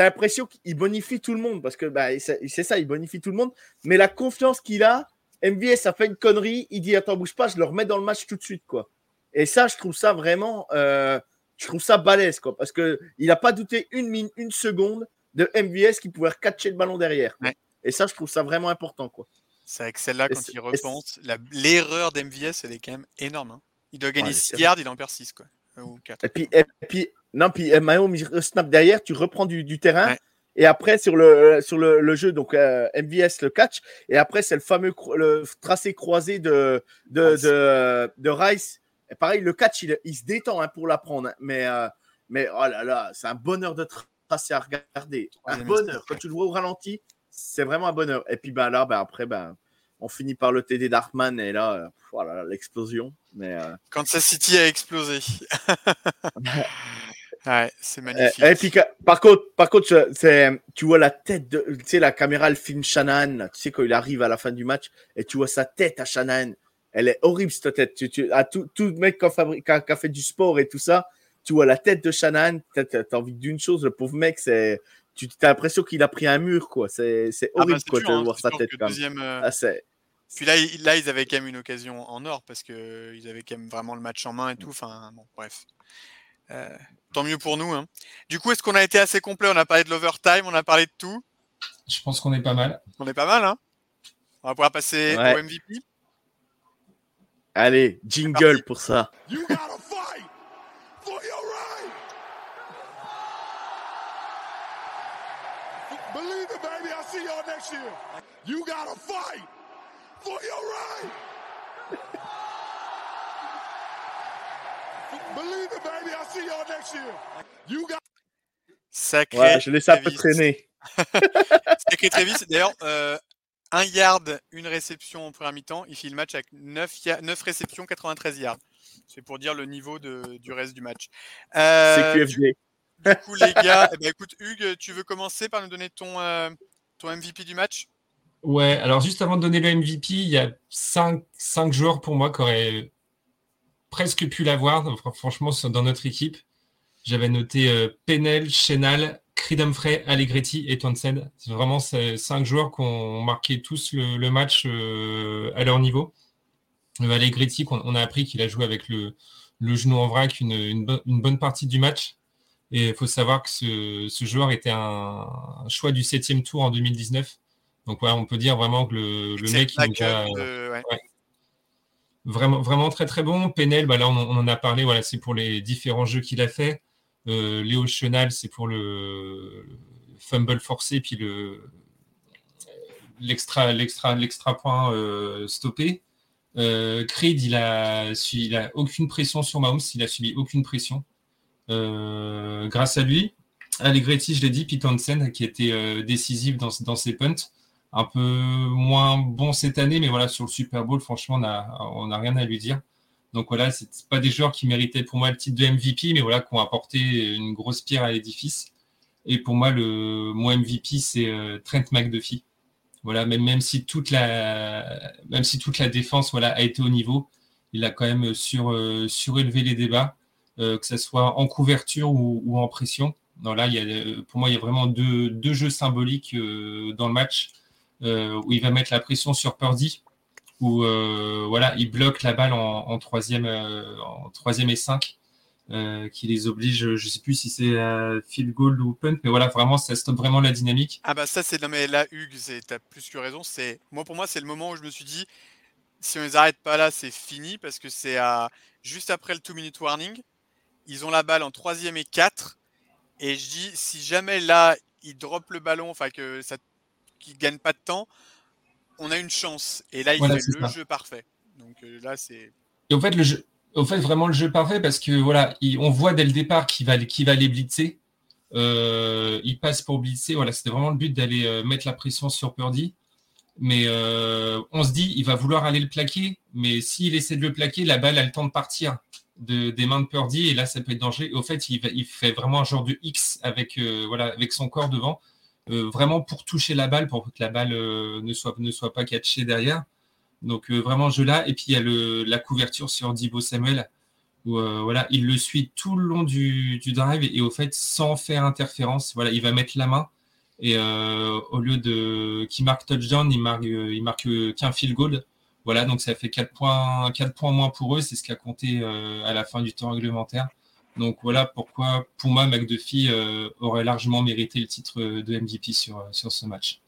as l'impression qu'il bonifie tout le monde, parce que bah, c'est ça, il bonifie tout le monde. Mais la confiance qu'il a, MVS a fait une connerie, il dit attends, bouge pas, je le remets dans le match tout de suite. quoi. Et ça, je trouve ça vraiment, euh, je trouve ça balèze, quoi, parce qu'il n'a pas douté une, mine, une seconde de MVS qui pouvait catcher le ballon derrière. Ouais. Et ça, je trouve ça vraiment important. quoi. C'est avec celle-là, quand il repense, l'erreur d'MVS, elle est quand même énorme. hein. Il doit gagner Ouais, 6 c'est yards, il en perd 6. Quoi. Euh, Ou 4. Et puis, et puis non, puis euh, Mahomes il snap derrière, tu reprends du, du terrain. Ouais. Et après, sur le, sur le, le jeu, donc euh, MVS le catch. Et après, c'est le fameux cro- le tracé croisé de, de, Rice. de, de Rice. Et pareil, le catch, il, il se détend hein, pour l'apprendre. hein. Mais, euh, mais oh là là, c'est un bonheur de tracé à regarder. Un bonheur. Quand tu le vois au ralenti, c'est vraiment un bonheur. Et puis ben, là, ben, après, ben, on finit par le TD d'Artman. Et là, euh, voilà, l'explosion. Mais. euh, Kansas City a explosé. ouais, c'est Euh, magnifique. et puis, que- par contre, par contre, tu vois la tête de, tu sais, la caméra, elle filme Shanahan, là, tu sais, quand il arrive à la fin du match, et tu vois sa tête à Shanahan. Elle est horrible, cette tête. Tu, tu, à tout, tout mec qui a, qui a- fait du sport et tout ça, tu vois la tête de Shanahan, t'as, t'as envie d'une chose, le pauvre mec, c'est, tu as l'impression qu'il a pris un mur, quoi. C'est, Ah bah, horrible, quoi, dur, de hein, voir sa tête, quand deuxième, euh, Ah, Puis là, là, ils avaient quand même une occasion en or parce que ils avaient quand même vraiment le match en main et tout. Enfin, bon, bref. Euh, tant mieux pour nous. hein. Du coup, est-ce qu'on a été assez complet? On a parlé de l'overtime, on a parlé de tout. Je pense qu'on est pas mal. On est pas mal, hein On va pouvoir passer Ouais. au MVP. allez, jingle pour ça. You gotta fight for your right. Believe it, baby. I'll see y'all next year. You gotta fight for your right. Sacré. Ouais, je laisse un peu traîner. Sacré Travis. D'ailleurs, euh, un yard, une réception en première mi-temps. Il fait le match avec 9, 9 réceptions, 93 yards. C'est pour dire le niveau de, du reste du match. Euh, CQFD. Du, du, coup, les gars, eh ben, écoute, Hugues, tu veux commencer par nous donner ton, euh, ton MVP du match? Ouais, alors juste avant de donner le MVP, il y a 5, 5 joueurs pour moi qui auraient presque pu l'avoir, franchement, dans notre équipe. J'avais noté euh, Penel, Chenal, Creed Humphrey, Allegretti et Townsend. C'est vraiment ces cinq joueurs qui ont marqué tous le, le match euh, à leur niveau. Le Allegretti, on, on, a appris qu'il a joué avec le, le, genou en vrac une, une, une, bonne partie du match. Et il faut savoir que ce, ce, joueur était un choix du septième tour en 2019. Donc voilà, on peut dire vraiment que le, le mec il nous a, de... ouais. Ouais. Vraiment, vraiment très très bon. Penel, bah là on, en a parlé, voilà, c'est pour les différents jeux qu'il a fait. Euh, Léo Chenal, c'est pour le fumble forcé, puis le l'extra l'extra l'extra point euh, stoppé. Euh, Creed, il a, il a aucune pression sur Mahomes, il a subi aucune pression. Grâce à lui, Allegretti, je l'ai dit, puis Townsend, qui était décisif dans, dans ses punts. Un peu moins bon cette année, mais voilà, sur le Super Bowl, franchement, on n'a rien à lui dire. Donc voilà, c'est pas des joueurs qui méritaient pour moi le titre de MVP, mais voilà, qui ont apporté une grosse pierre à l'édifice. Et pour moi, le mon MVP, c'est euh, Trent McDuffie. Voilà, même, si toute la même si toute la défense a été au niveau, il a quand même euh, surélevé les débats, euh, que ce soit en couverture ou, en pression. Là, pour moi, il y a vraiment deux, jeux symboliques dans le match où il va mettre la pression sur Purdy où euh, voilà, il bloque la balle en, troisième, euh, en troisième et 5, euh, qui les oblige, je sais plus si c'est field goal ou punt, mais voilà, vraiment, ça stoppe vraiment la dynamique. Ah bah ça, c'est mais là, Hugues, tu as plus que raison. Moi pour moi, c'est le moment où je me suis dit, si on les arrête pas là, c'est fini parce que c'est à juste après le two minute warning, ils ont la balle en troisième et 4 et je dis si jamais là ils dropent le ballon, enfin que ça, qu'ils gagnent pas de temps on a une chance. Et là, il voilà, fait le ça. jeu parfait. Donc euh, là, c'est. Et en fait, le jeu, en fait, vraiment le jeu parfait parce que voilà, il, on voit dès le départ qu'il va, qui va les blitzer. Euh, il passe pour blitzer. Voilà, c'était vraiment le but d'aller euh, mettre la pression sur Purdy. Mais euh, on se dit, il va vouloir aller le plaquer. Mais s'il essaie de le plaquer, la balle a le temps de partir de, des mains de Purdy. Et là, ça peut être dangereux. Et au fait, il, va, il fait vraiment un genre de X avec, voilà, avec son corps devant vraiment pour toucher la balle, pour que la balle euh, ne, soit, pas catchée derrière. Donc euh, vraiment jeu là. Et puis il y a la couverture sur Dibo Samuel où il le suit tout le long du, drive et, au fait sans faire interférence. Il va mettre la main et euh, au lieu de marque touchdown, il marque il marque qu'un field goal. Donc ça fait 4 points 4 points moins pour eux, c'est ce qui a compté euh, à la fin du temps réglementaire. Donc voilà pourquoi, pour moi, McDuffie euh, aurait largement mérité le titre de MVP sur, sur ce match.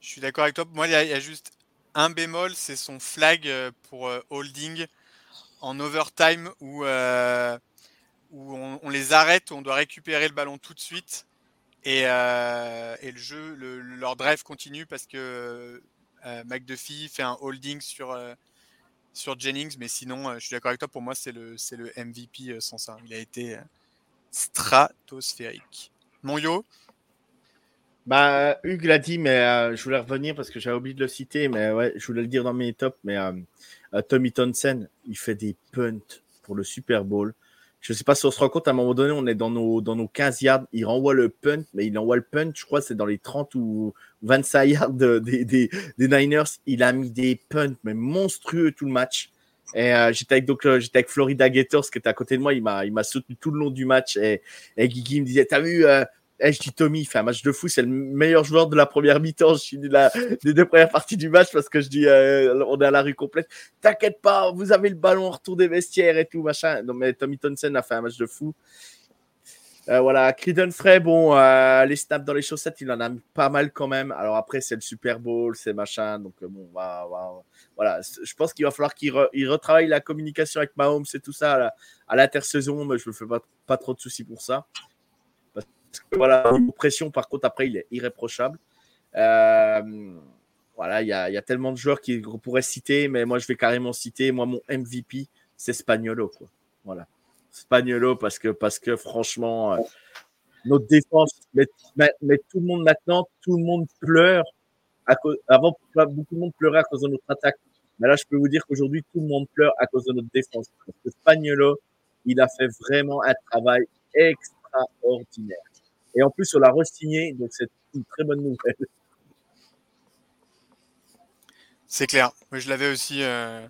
Je suis d'accord avec toi. Moi, il y, a, juste un bémol, c'est son flag pour euh, holding en overtime où, euh, où on, les arrête, on doit récupérer le ballon tout de suite. Et, euh, et le jeu, le, leur drive continue parce que McDuffie fait un holding sur sur Jennings, mais sinon, euh, je suis d'accord avec toi, pour moi, c'est le, c'est le MVP euh, sans ça. Il a été euh, stratosphérique. Mon yo bah, Hugues l'a dit, mais je voulais revenir parce que j'avais oublié de le citer, mais ouais, je voulais le dire dans mes tops. Mais Tommy Townsend, il fait des punts pour le Super Bowl. Je ne sais pas si on se rend compte, à un moment donné, on est dans nos, dans nos 15 yards. Il renvoie le punt, mais il envoie le punt, je crois, c'est dans les 30 ou 25 yards de, des, des, des, Niners. Il a mis des punts, mais monstrueux tout le match. Et euh, j'étais avec donc j'étais avec Florida Gators qui était à côté de moi. Il m'a il m'a soutenu tout le long du match. Et, et Guigui me disait, t'as vu euh, je dis Tommy, il fait un match de fou, c'est le meilleur joueur de la première mi-temps. Je de la, des deux premières parties du match parce que je dis, euh, on est à la rue complète. T'inquiète pas, vous avez le ballon en retour des vestiaires et tout, machin. Non, mais Tommy Thompson a fait un match de fou. Euh, voilà, Creedon Frey, bon, euh, les snaps dans les chaussettes, il en a pas mal quand même. Alors après, c'est le Super Bowl, c'est machin. Donc bon, va, va, voilà. Je pense qu'il va falloir qu'il re, retravaille la communication avec Mahomes et tout ça à l'intersaison, mais je me fais pas trop de soucis pour ça voilà, pression, par contre, après, il est irréprochable. Euh, voilà, il y a, tellement de joueurs qu'on pourrait citer, mais moi, je vais carrément citer, moi, mon MVP, c'est Spagnolo. Voilà. Spagnolo, parce que, franchement, euh, notre défense, mais, tout le monde maintenant, tout le monde pleure. Avant, beaucoup de monde pleurait à cause de notre attaque. Mais là, je peux vous dire qu'aujourd'hui, tout le monde pleure à cause de notre défense. Parce que Spagnolo, il a fait vraiment un travail extraordinaire. Et en plus, on l'a re-signé, donc c'est une très bonne nouvelle. C'est clair. Je l'avais aussi, euh,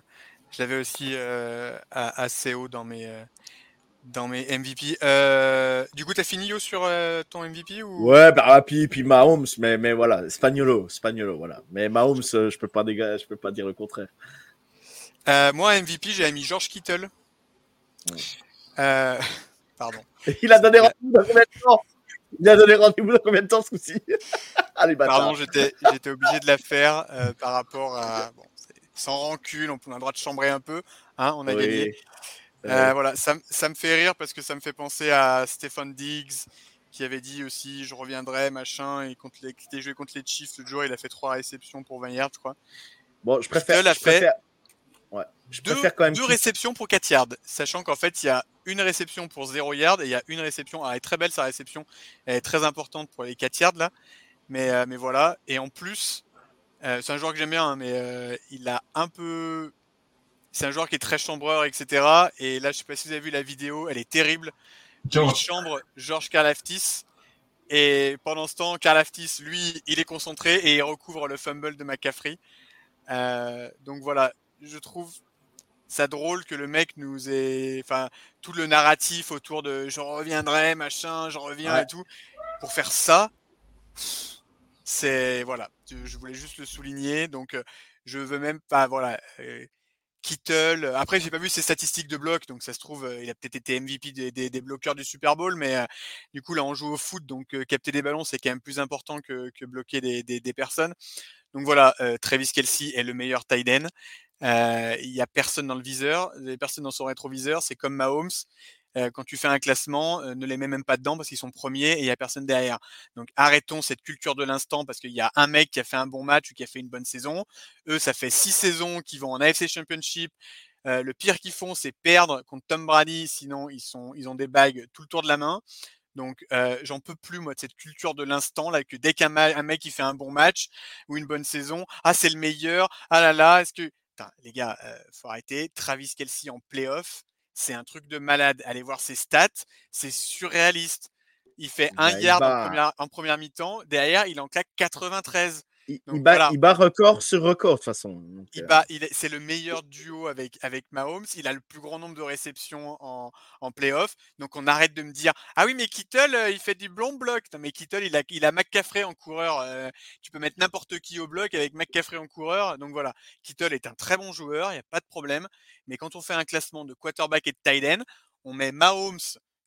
je l'avais aussi euh, assez haut dans mes, euh, dans mes MVP. du coup, tu as fini Yo, sur ton MVP ou... Ouais, bah, puis, puis Mahomes, mais, mais voilà, Spagnolo, Spagnolo, voilà. Mais Mahomes, je peux pas je peux pas dire le contraire. moi, MVP, j'ai mis George Kittle. pardon. Il a donné rendez-vous Il a donné rendez-vous dans combien de temps ce coup-ci? Allez, Pardon, j'étais obligé de la faire par rapport à. Bon, sans rancune, on a le droit de chambrer un peu. Hein, on a gagné. Euh, voilà, ça, ça, me fait rire parce que ça me fait penser à Stephen Diggs qui avait dit aussi je reviendrai, machin, et contre les, qui était joué contre les Chiefs le jour, il a fait trois réceptions pour 20 yards, je crois. Bon, je préfère. Je préfère... Ouais. Je deux, préfère quand même. Deux réceptions pour 4 yards, sachant qu'en fait, il y a une réception pour 0 yards et il y a une réception. elle est très belle sa réception, elle est très importante pour les 4 yards là. Mais, euh, mais voilà, et en plus, euh, c'est un joueur que j'aime bien, hein, mais euh, il a un peu. C'est un joueur qui est très chambreur, etc. Et là, je sais pas si vous avez vu la vidéo, elle est terrible. George. Il chambre George Karlaftis. Et pendant ce temps, Karlaftis, lui, il est concentré et il recouvre le fumble de McCaffrey. Euh, donc voilà, je trouve ça drôle que le mec nous ait. Enfin, tout le narratif autour de je reviendrai, machin, je reviens et tout. Pour faire ça, c'est voilà, je voulais juste le souligner. Donc, je veux même pas voilà. Kittle. Après, j'ai pas vu ses statistiques de bloc, donc ça se trouve, il a peut-être été MVP des, bloqueurs du Super Bowl, mais du coup, là, on joue au foot, donc capter des ballons, c'est quand même plus important que, bloquer des, personnes. Donc voilà, Travis Kelsey est le meilleur tight end. Il n'y a personne dans le viseur, il a personne dans son rétroviseur, c'est comme Mahomes. Euh, quand tu fais un classement, euh, ne les mets même pas dedans parce qu'ils sont premiers et il n'y a personne derrière. Donc arrêtons cette culture de l'instant parce qu'il y a un mec qui a fait un bon match ou qui a fait une bonne saison. Eux, ça fait six saisons qu'ils vont en AFC Championship. Euh, le pire qu'ils font, c'est perdre contre Tom Brady, sinon ils, sont, ils ont des bagues tout le tour de la main. Donc j'en peux plus moi de cette culture de l'instant là que dès qu'un mec qui fait un bon match ou une bonne saison, ah c'est le meilleur, ah là là, est-ce que les gars, faut arrêter. Travis Kelsey en playoff, c'est un truc de malade. Allez voir ses stats, c'est surréaliste. Il fait un bah, yard en première, mi-temps, derrière il en claque 93. Il, bat, record sur record de toute façon. Euh. c'est le meilleur duo avec, avec Mahomes. Il a le plus grand nombre de réceptions en, en playoff. Donc on arrête de me dire Ah oui, mais Kittle, euh, il fait du blond bloc. Non, mais Kittle, il a, il a McCaffrey en coureur. Euh, tu peux mettre n'importe qui au bloc avec McCaffrey en coureur. Donc voilà, Kittle est un très bon joueur, il n'y a pas de problème. Mais quand on fait un classement de quarterback et de tight end, on met Mahomes,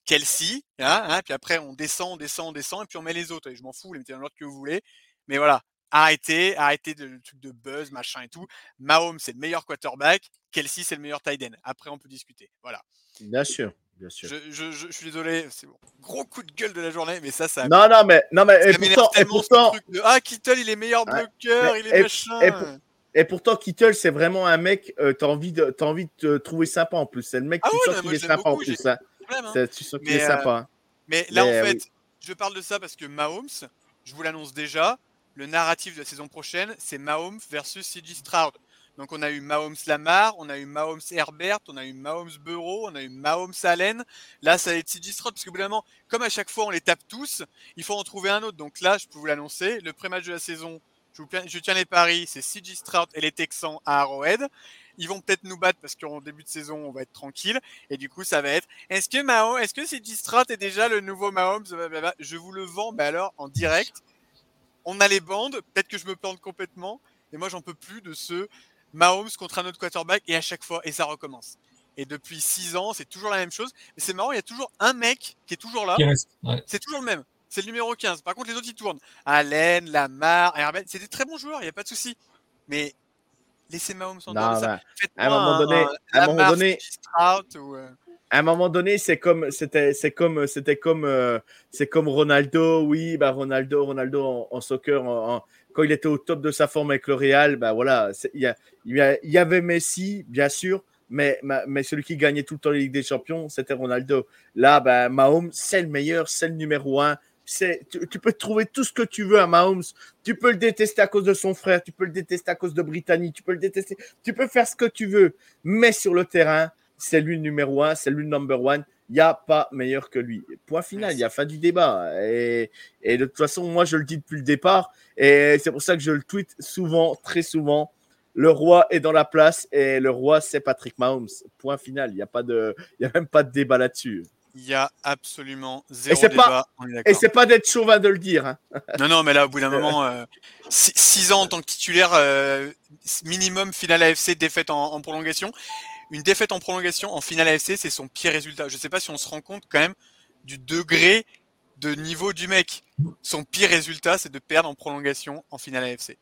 Kelsey, hein, hein, puis après on descend, on descend, on descend, et puis on met les autres. Et je m'en fous, les mettez dans l'ordre que vous voulez. Mais voilà, arrêtez, arrêtez de, le truc de buzz, machin et tout. Mahomes, c'est le meilleur quarterback. Kelsey, c'est le meilleur tight end. Après, on peut discuter. Voilà. Bien sûr. Bien sûr. Je, je, suis désolé, c'est bon. Gros coup de gueule de la journée, mais ça, ça. Non, non, mais, non, mais, et pourtant, et pourtant... Truc de, ah, Kittle, il est meilleur bloqueur, il est machin. Et, pourtant, Kittle, c'est vraiment un mec, euh, t'as envie de, as envie de te trouver sympa en plus. C'est le mec, ah tu sens qu'il est sympa en plus. Hein. Hein. Tu sens qu'il est sympa. Hein. Mais là, en fait, je parle de ça parce que Mahomes, je vous l'annonce déjà, le narratif de la saison prochaine, c'est Mahomes versus CJ Stroud. Donc on a eu Mahomes Lamar, on a eu Mahomes Herbert, on a eu Mahomes Burrow, on a eu Mahomes Allen. Là, ça va être CJ Stroud, parce que bout comme à chaque fois on les tape tous, il faut en trouver un autre. Donc là, je peux vous l'annoncer, le pré-match de la saison, je, vous, tiens les paris, c'est CJ Stroud et les Texans à Arrowhead. Ils vont peut-être nous battre parce qu'en début de saison, on va être tranquille. Et du coup, ça va être est-ce que Mahomes, est-ce que CJ Stroud est déjà le nouveau Mahomes? Je vous le vends, mais alors en direct on a les bandes, peut-être que je me plante complètement, mais moi j'en peux plus de ce Mahomes contre un autre quarterback et à chaque fois, et ça recommence. Et depuis 6 ans, c'est toujours la même chose. Mais c'est marrant, il y a toujours un mec qui est toujours là. C'est toujours le même. C'est le numéro 15. Par contre, les autres, ils tournent. Allen, Lamar, Herbert. C'est des très bons joueurs, il n'y a pas de souci. Mais laissez Mahomes en dehors ça. À un moment donné, à un moment donné, euh, à un moment donné, c'est comme c'était c'est comme c'était comme euh, c'est comme Ronaldo, oui, bah Ronaldo, Ronaldo en, soccer, quand il était au top de sa forme avec le Real, bah voilà, il y, y, avait Messi, bien sûr, mais, mais celui qui gagnait tout le temps les Ligues des Champions, c'était Ronaldo. Là, ben, Mahomes, c'est le meilleur, c'est le numéro un. Tu, tu, peux trouver tout ce que tu veux à Mahomes. Tu peux le détester à cause de son frère, tu peux le détester à cause de Britannie, tu peux le détester, tu peux faire ce que tu veux. Mais sur le terrain, c'est lui le numéro un, c'est lui le number one. Il n'y a pas meilleur que lui. Point final, il y a fin du débat. Et, et de toute façon, moi, je le dis depuis le départ. Et c'est pour ça que je le tweet souvent, très souvent le roi est dans la place et le roi, c'est Patrick Mahomes. Point final. Il n'y a, pas de, y a même pas de débat là-dessus. Il y a absolument zéro et débat. Pas, et c'est pas d'être chauvin de le dire. Hein. Non, non, mais là, au bout d'un moment, euh, six, ans en tant que titulaire, euh, minimum finale AFC, défaite en, prolongation. Une défaite en prolongation en finale AFC, c'est son pire résultat. Je ne sais pas si on se rend compte quand même du degré de niveau du mec. Son pire résultat, c'est de perdre en prolongation en finale AFC.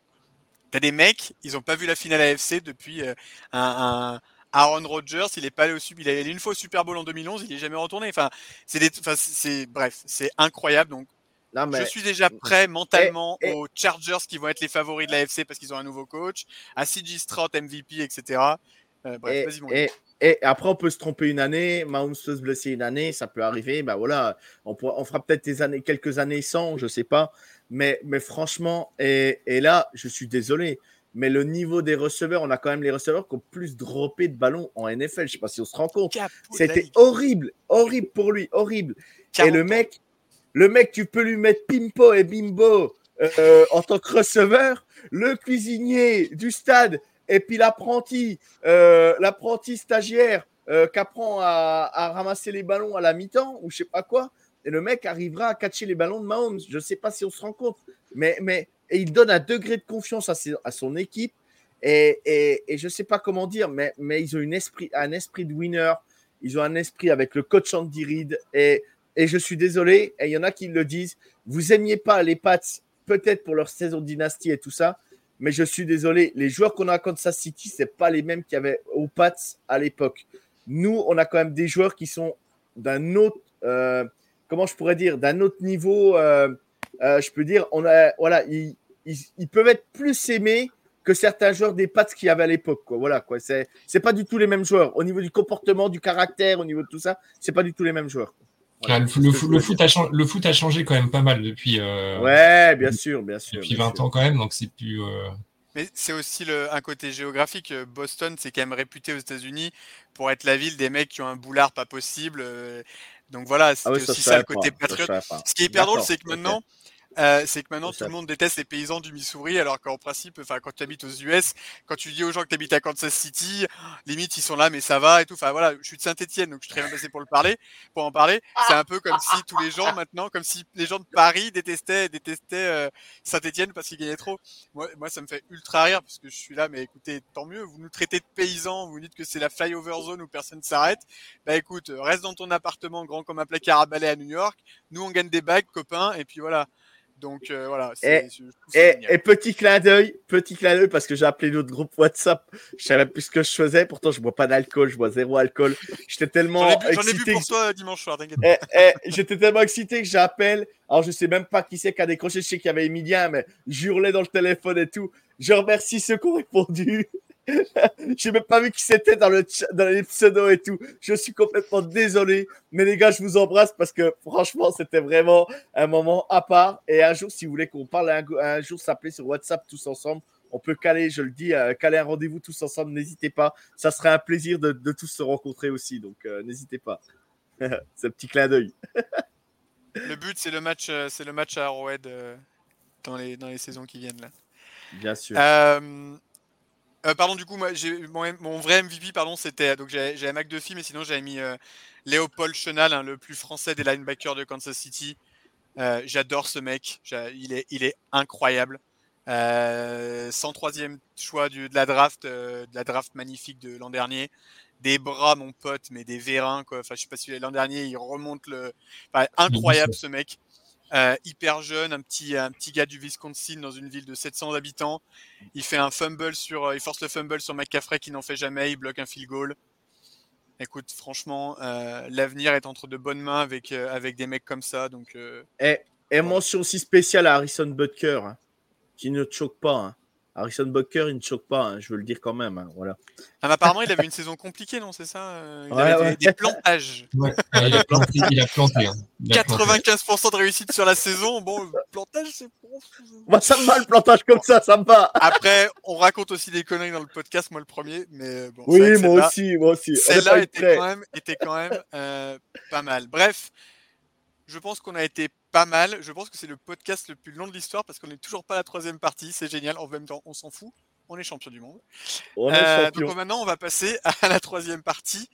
T'as des mecs, ils n'ont pas vu la finale AFC depuis euh, un, Aaron Rodgers, il est pas allé au il est allé une fois au Super Bowl en 2011, il est jamais retourné. Enfin, c'est c'est bref, c'est incroyable. Donc, je suis déjà prêt mentalement aux Chargers qui vont être les favoris de la AFC parce qu'ils ont un nouveau coach, à CG Stroud MVP, etc. Euh, bref, vas-y mon et, après, on peut se tromper une année, Mahomes peut se blesser une année, ça peut arriver. Ben voilà, on, on fera peut-être des années, quelques années sans, je sais pas. Mais, mais franchement, et, et, là, je suis désolé, mais le niveau des receveurs, on a quand même les receveurs qui ont plus droppé de ballons en NFL. Je ne sais pas si on se rend compte. C'était horrible, horrible pour lui, horrible. Et le mec, le mec, tu peux lui mettre Pimpo et Bimbo euh, en tant que receveur, le cuisinier du stade et puis l'apprenti, euh, l'apprenti stagiaire euh, qui apprend à, ramasser les ballons à la mi-temps ou je sais pas quoi et le mec arrivera à catcher les ballons de Mahomes. Je ne sais pas si on se rend compte, mais, mais il donne un degré de confiance à, son équipe. Et, et, et je ne sais pas comment dire, mais, mais ils ont une esprit, un esprit de winner. Ils ont un esprit avec le coach Andy Reid. Et, et je suis désolé, et il y en a qui le disent, vous aimiez pas les Pats, peut-être pour leur saison de dynastie et tout ça, mais je suis désolé, les joueurs qu'on a à Kansas City, ce pas les mêmes qu'il y avait aux Pats à l'époque. Nous, on a quand même des joueurs qui sont d'un autre, euh, comment je pourrais dire, d'un autre niveau. Euh, euh, je peux dire, on a, voilà, ils, peuvent être plus aimés que certains joueurs des Pats qu'il y avait à l'époque. Quoi. Voilà, quoi. C'est, c'est pas du tout les mêmes joueurs. Au niveau du comportement, du caractère, au niveau de tout ça, c'est pas du tout les mêmes joueurs. Ah, le, foot a changé, le foot a changé quand même pas mal depuis. Euh, ouais, bien sûr, bien sûr. Depuis 20 ans quand même, donc c'est plus. Mais c'est aussi le, un côté géographique. Boston, c'est quand même réputé aux États-Unis pour être la ville des mecs qui ont un boulard pas possible. Donc voilà, c'est ah aussi ça, le côté patriote. Ce qui est hyper drôle, c'est que maintenant, euh, c'est que maintenant tout le monde déteste les paysans du Missouri, alors qu'en principe, enfin quand tu habites aux US, quand tu dis aux gens que tu habites à Kansas City, limite ils sont là, mais ça va et tout. Enfin voilà, je suis de Saint-Etienne, donc je suis très bien passé pour le parler, pour en parler. C'est un peu comme si tous les gens maintenant, comme si les gens de Paris détestaient, détestaient euh, Saint-Etienne parce qu'ils gagnaient trop. Moi, moi, ça me fait ultra rire parce que je suis là, mais écoutez, tant mieux. Vous nous traitez de paysans, vous dites que c'est la flyover zone où personne s'arrête. Bah écoute, reste dans ton appartement grand comme un placard à balai à New York. Nous on gagne des bagues, copains, et puis voilà. Donc euh, voilà. Et, et, petit clin d'œil, petit clin d'œil parce que j'ai appelé notre groupe WhatsApp. Je savais plus ce que je faisais. Pourtant, je bois pas d'alcool, je bois zéro alcool. J'étais tellement J'en ai, vu pour toi dimanche soir. J'étais tellement excité que j'appelle. Alors je sais même pas qui c'est qui a décroché. Je sais qu'il y avait Emilien, mais j'hurlais dans le téléphone et tout. Je remercie ceux qui ont répondu. J'ai même pas vu qui c'était dans, le dans les pseudos et tout. Je suis complètement désolé. Mais les gars, je vous embrasse parce que franchement, c'était vraiment un moment à part. Et un jour, si vous voulez qu'on parle un, jour, s'appeler sur WhatsApp tous ensemble, on peut caler, je le dis, euh, caler un rendez-vous tous ensemble. N'hésitez pas. Ça serait un plaisir de, tous se rencontrer aussi. Donc, euh, n'hésitez pas. C'est un petit clin d'œil. le but, c'est le match, euh, c'est le match à Arrowhead dans, les, dans les saisons qui viennent là. Bien sûr. Euh, pardon, du coup, moi, mon, vrai MVP, pardon, c'était donc j'avais McDuffie, mais sinon j'avais mis euh, Léopold Chenal, hein, le plus français des linebackers de Kansas City. Euh, j'adore ce mec, il est, il est incroyable. 103e choix de la draft, de la draft magnifique de l'an dernier. Des bras, mon pote, mais des vérins quoi. Enfin, je sais pas si l'an dernier il remonte le, incroyable ce mec. Euh, hyper jeune, un petit, un petit gars du Wisconsin dans une ville de 700 habitants. Il fait un fumble sur, euh, il force le fumble sur McCaffrey qui n'en fait jamais, il bloque un field goal. Écoute, franchement, euh, l'avenir est entre de bonnes mains avec, avec des mecs comme ça. Donc, et, et mention aussi spéciale à Harrison Butker, hein, qui ne choque pas. Hein. Harrison Bucker, il ne choque pas, hein, je veux le dire quand même. Hein, voilà. Ah, apparemment, il avait une saison compliquée, non C'est ça euh, Il Ouais, avait ouais. des, des plantages. Ouais, il a planté. Il a planté, hein. Il a planté. 95% de réussite sur la saison. Bon, le plantage, c'est bon. Moi, ça me va le plantage comme ça, ça me va. Après, on raconte aussi des conneries dans le podcast, moi le premier. Mais bon, Oui, moi aussi, moi aussi. Celle-là eu était prêt. quand même, était quand même euh, pas mal. Bref, je pense qu'on a été pas mal. Je pense que c'est le podcast le plus long de l'histoire parce qu'on n'est toujours pas à la troisième partie. C'est génial. En même temps, on s'en fout. On est champion du monde. On est Euh, champion. donc maintenant, on va passer à la troisième partie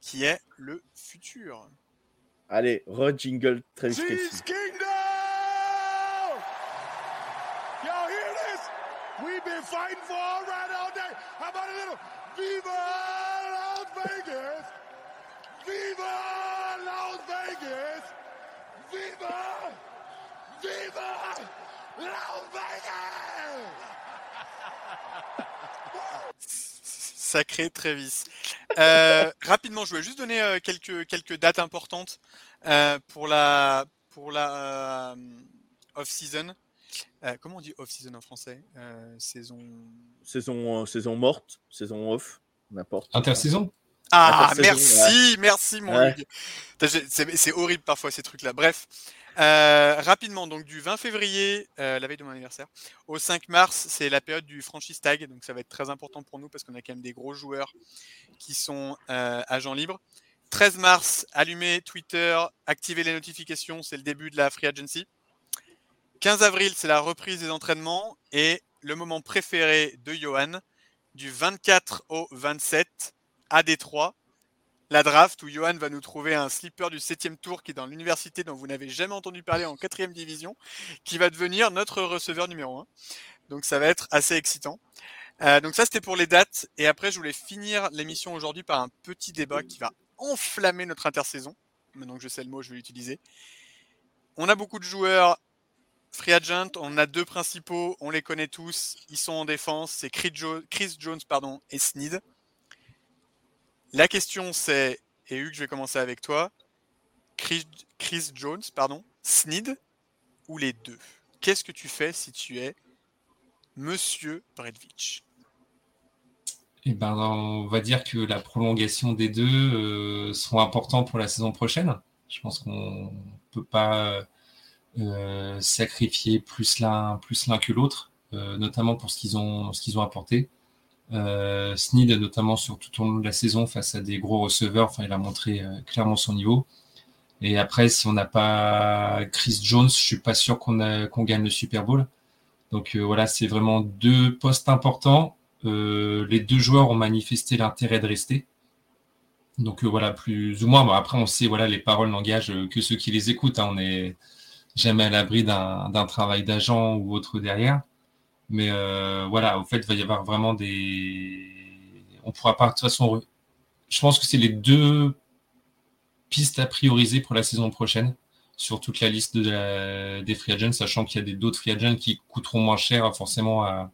qui est le futur. Allez, re-jingle Travis Cheese Kelce. Kingdom! Y'all hear this? We've been fighting for all right all day. How about a little Viva Las Vegas? Viva Las Vegas! Sacré Travis. Euh, rapidement, je voulais juste donner euh, quelques, quelques dates importantes euh, pour la, pour la euh, off-season. Euh, comment on dit off-season en français? Euh, Saison. Saison, euh, saison morte, saison off, n'importe. Intersaison? Ah, merci, merci mon Ouais. C'est horrible parfois ces trucs-là. Bref, Euh, rapidement, donc du 20 février, euh, la veille de mon anniversaire, au 5 mars, c'est la période du franchise tag, donc ça va être très important pour nous parce qu'on a quand même des gros joueurs qui sont euh, agents libres. 13 mars, allumez Twitter, activez les notifications, c'est le début de la free agency. 15 avril, c'est la reprise des entraînements et le moment préféré de Johan, du 24 au 27 à Détroit, la draft où Johan va nous trouver un slipper du 7 tour qui est dans l'université dont vous n'avez jamais entendu parler en 4 division, qui va devenir notre receveur numéro 1. Donc ça va être assez excitant. Euh, donc ça c'était pour les dates et après je voulais finir l'émission aujourd'hui par un petit débat qui va enflammer notre intersaison. Maintenant que je sais le mot, je vais l'utiliser. On a beaucoup de joueurs free agent, on a deux principaux, on les connaît tous, ils sont en défense, c'est Chris, Jo- Chris Jones pardon, et Snead. La question c'est, et Hugues, je vais commencer avec toi, Chris, Jones, pardon, Snead ou les deux? Qu'est-ce que tu fais si tu es Monsieur Bredvich? Eh ben, on va dire que la prolongation des deux euh, seront importants pour la saison prochaine. Je pense qu'on peut pas euh, sacrifier plus l'un que l'autre, euh, notamment pour ce qu'ils ont apporté. Euh, Snead, notamment sur tout au long de la saison, face à des gros receveurs, enfin, il a montré euh, clairement son niveau. Et après, si on n'a pas Chris Jones, je suis pas sûr qu'on gagne le Super Bowl. Donc euh, voilà, c'est vraiment deux postes importants. Euh, les deux joueurs ont manifesté l'intérêt de rester. Donc voilà, plus ou moins. Bon, après, on sait, voilà, les paroles n'engagent que ceux qui les écoutent. hein. On n'est jamais à l'abri d'un travail d'agent ou autre derrière. Mais euh, voilà, au fait, il va y avoir vraiment des. On pourra pas, de toute façon, je pense que c'est les deux pistes à prioriser pour la saison prochaine sur toute la liste des free agents, sachant qu'il y a d'autres free agents qui coûteront moins cher forcément à,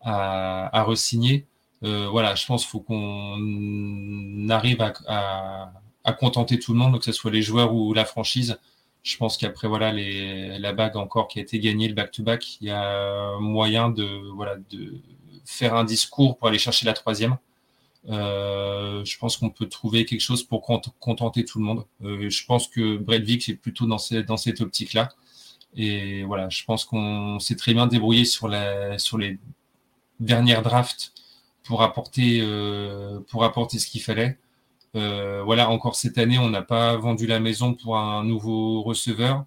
à, à re-signer. Euh, voilà, je pense qu'il faut qu'on arrive à, à, à contenter tout le monde, que ce soit les joueurs ou la franchise. Je pense qu'après voilà les, la bague encore qui a été gagnée, le back-to-back, il y a moyen de voilà de faire un discours pour aller chercher la troisième. Euh, je pense qu'on peut trouver quelque chose pour cont- contenter tout le monde. Euh, je pense que Bredvik est plutôt dans, ce- dans cette optique-là. Et voilà, je pense qu'on s'est très bien débrouillé sur, la, sur les dernières drafts pour apporter, euh, pour apporter ce qu'il fallait. Euh, voilà, encore cette année, on n'a pas vendu la maison pour un nouveau receveur.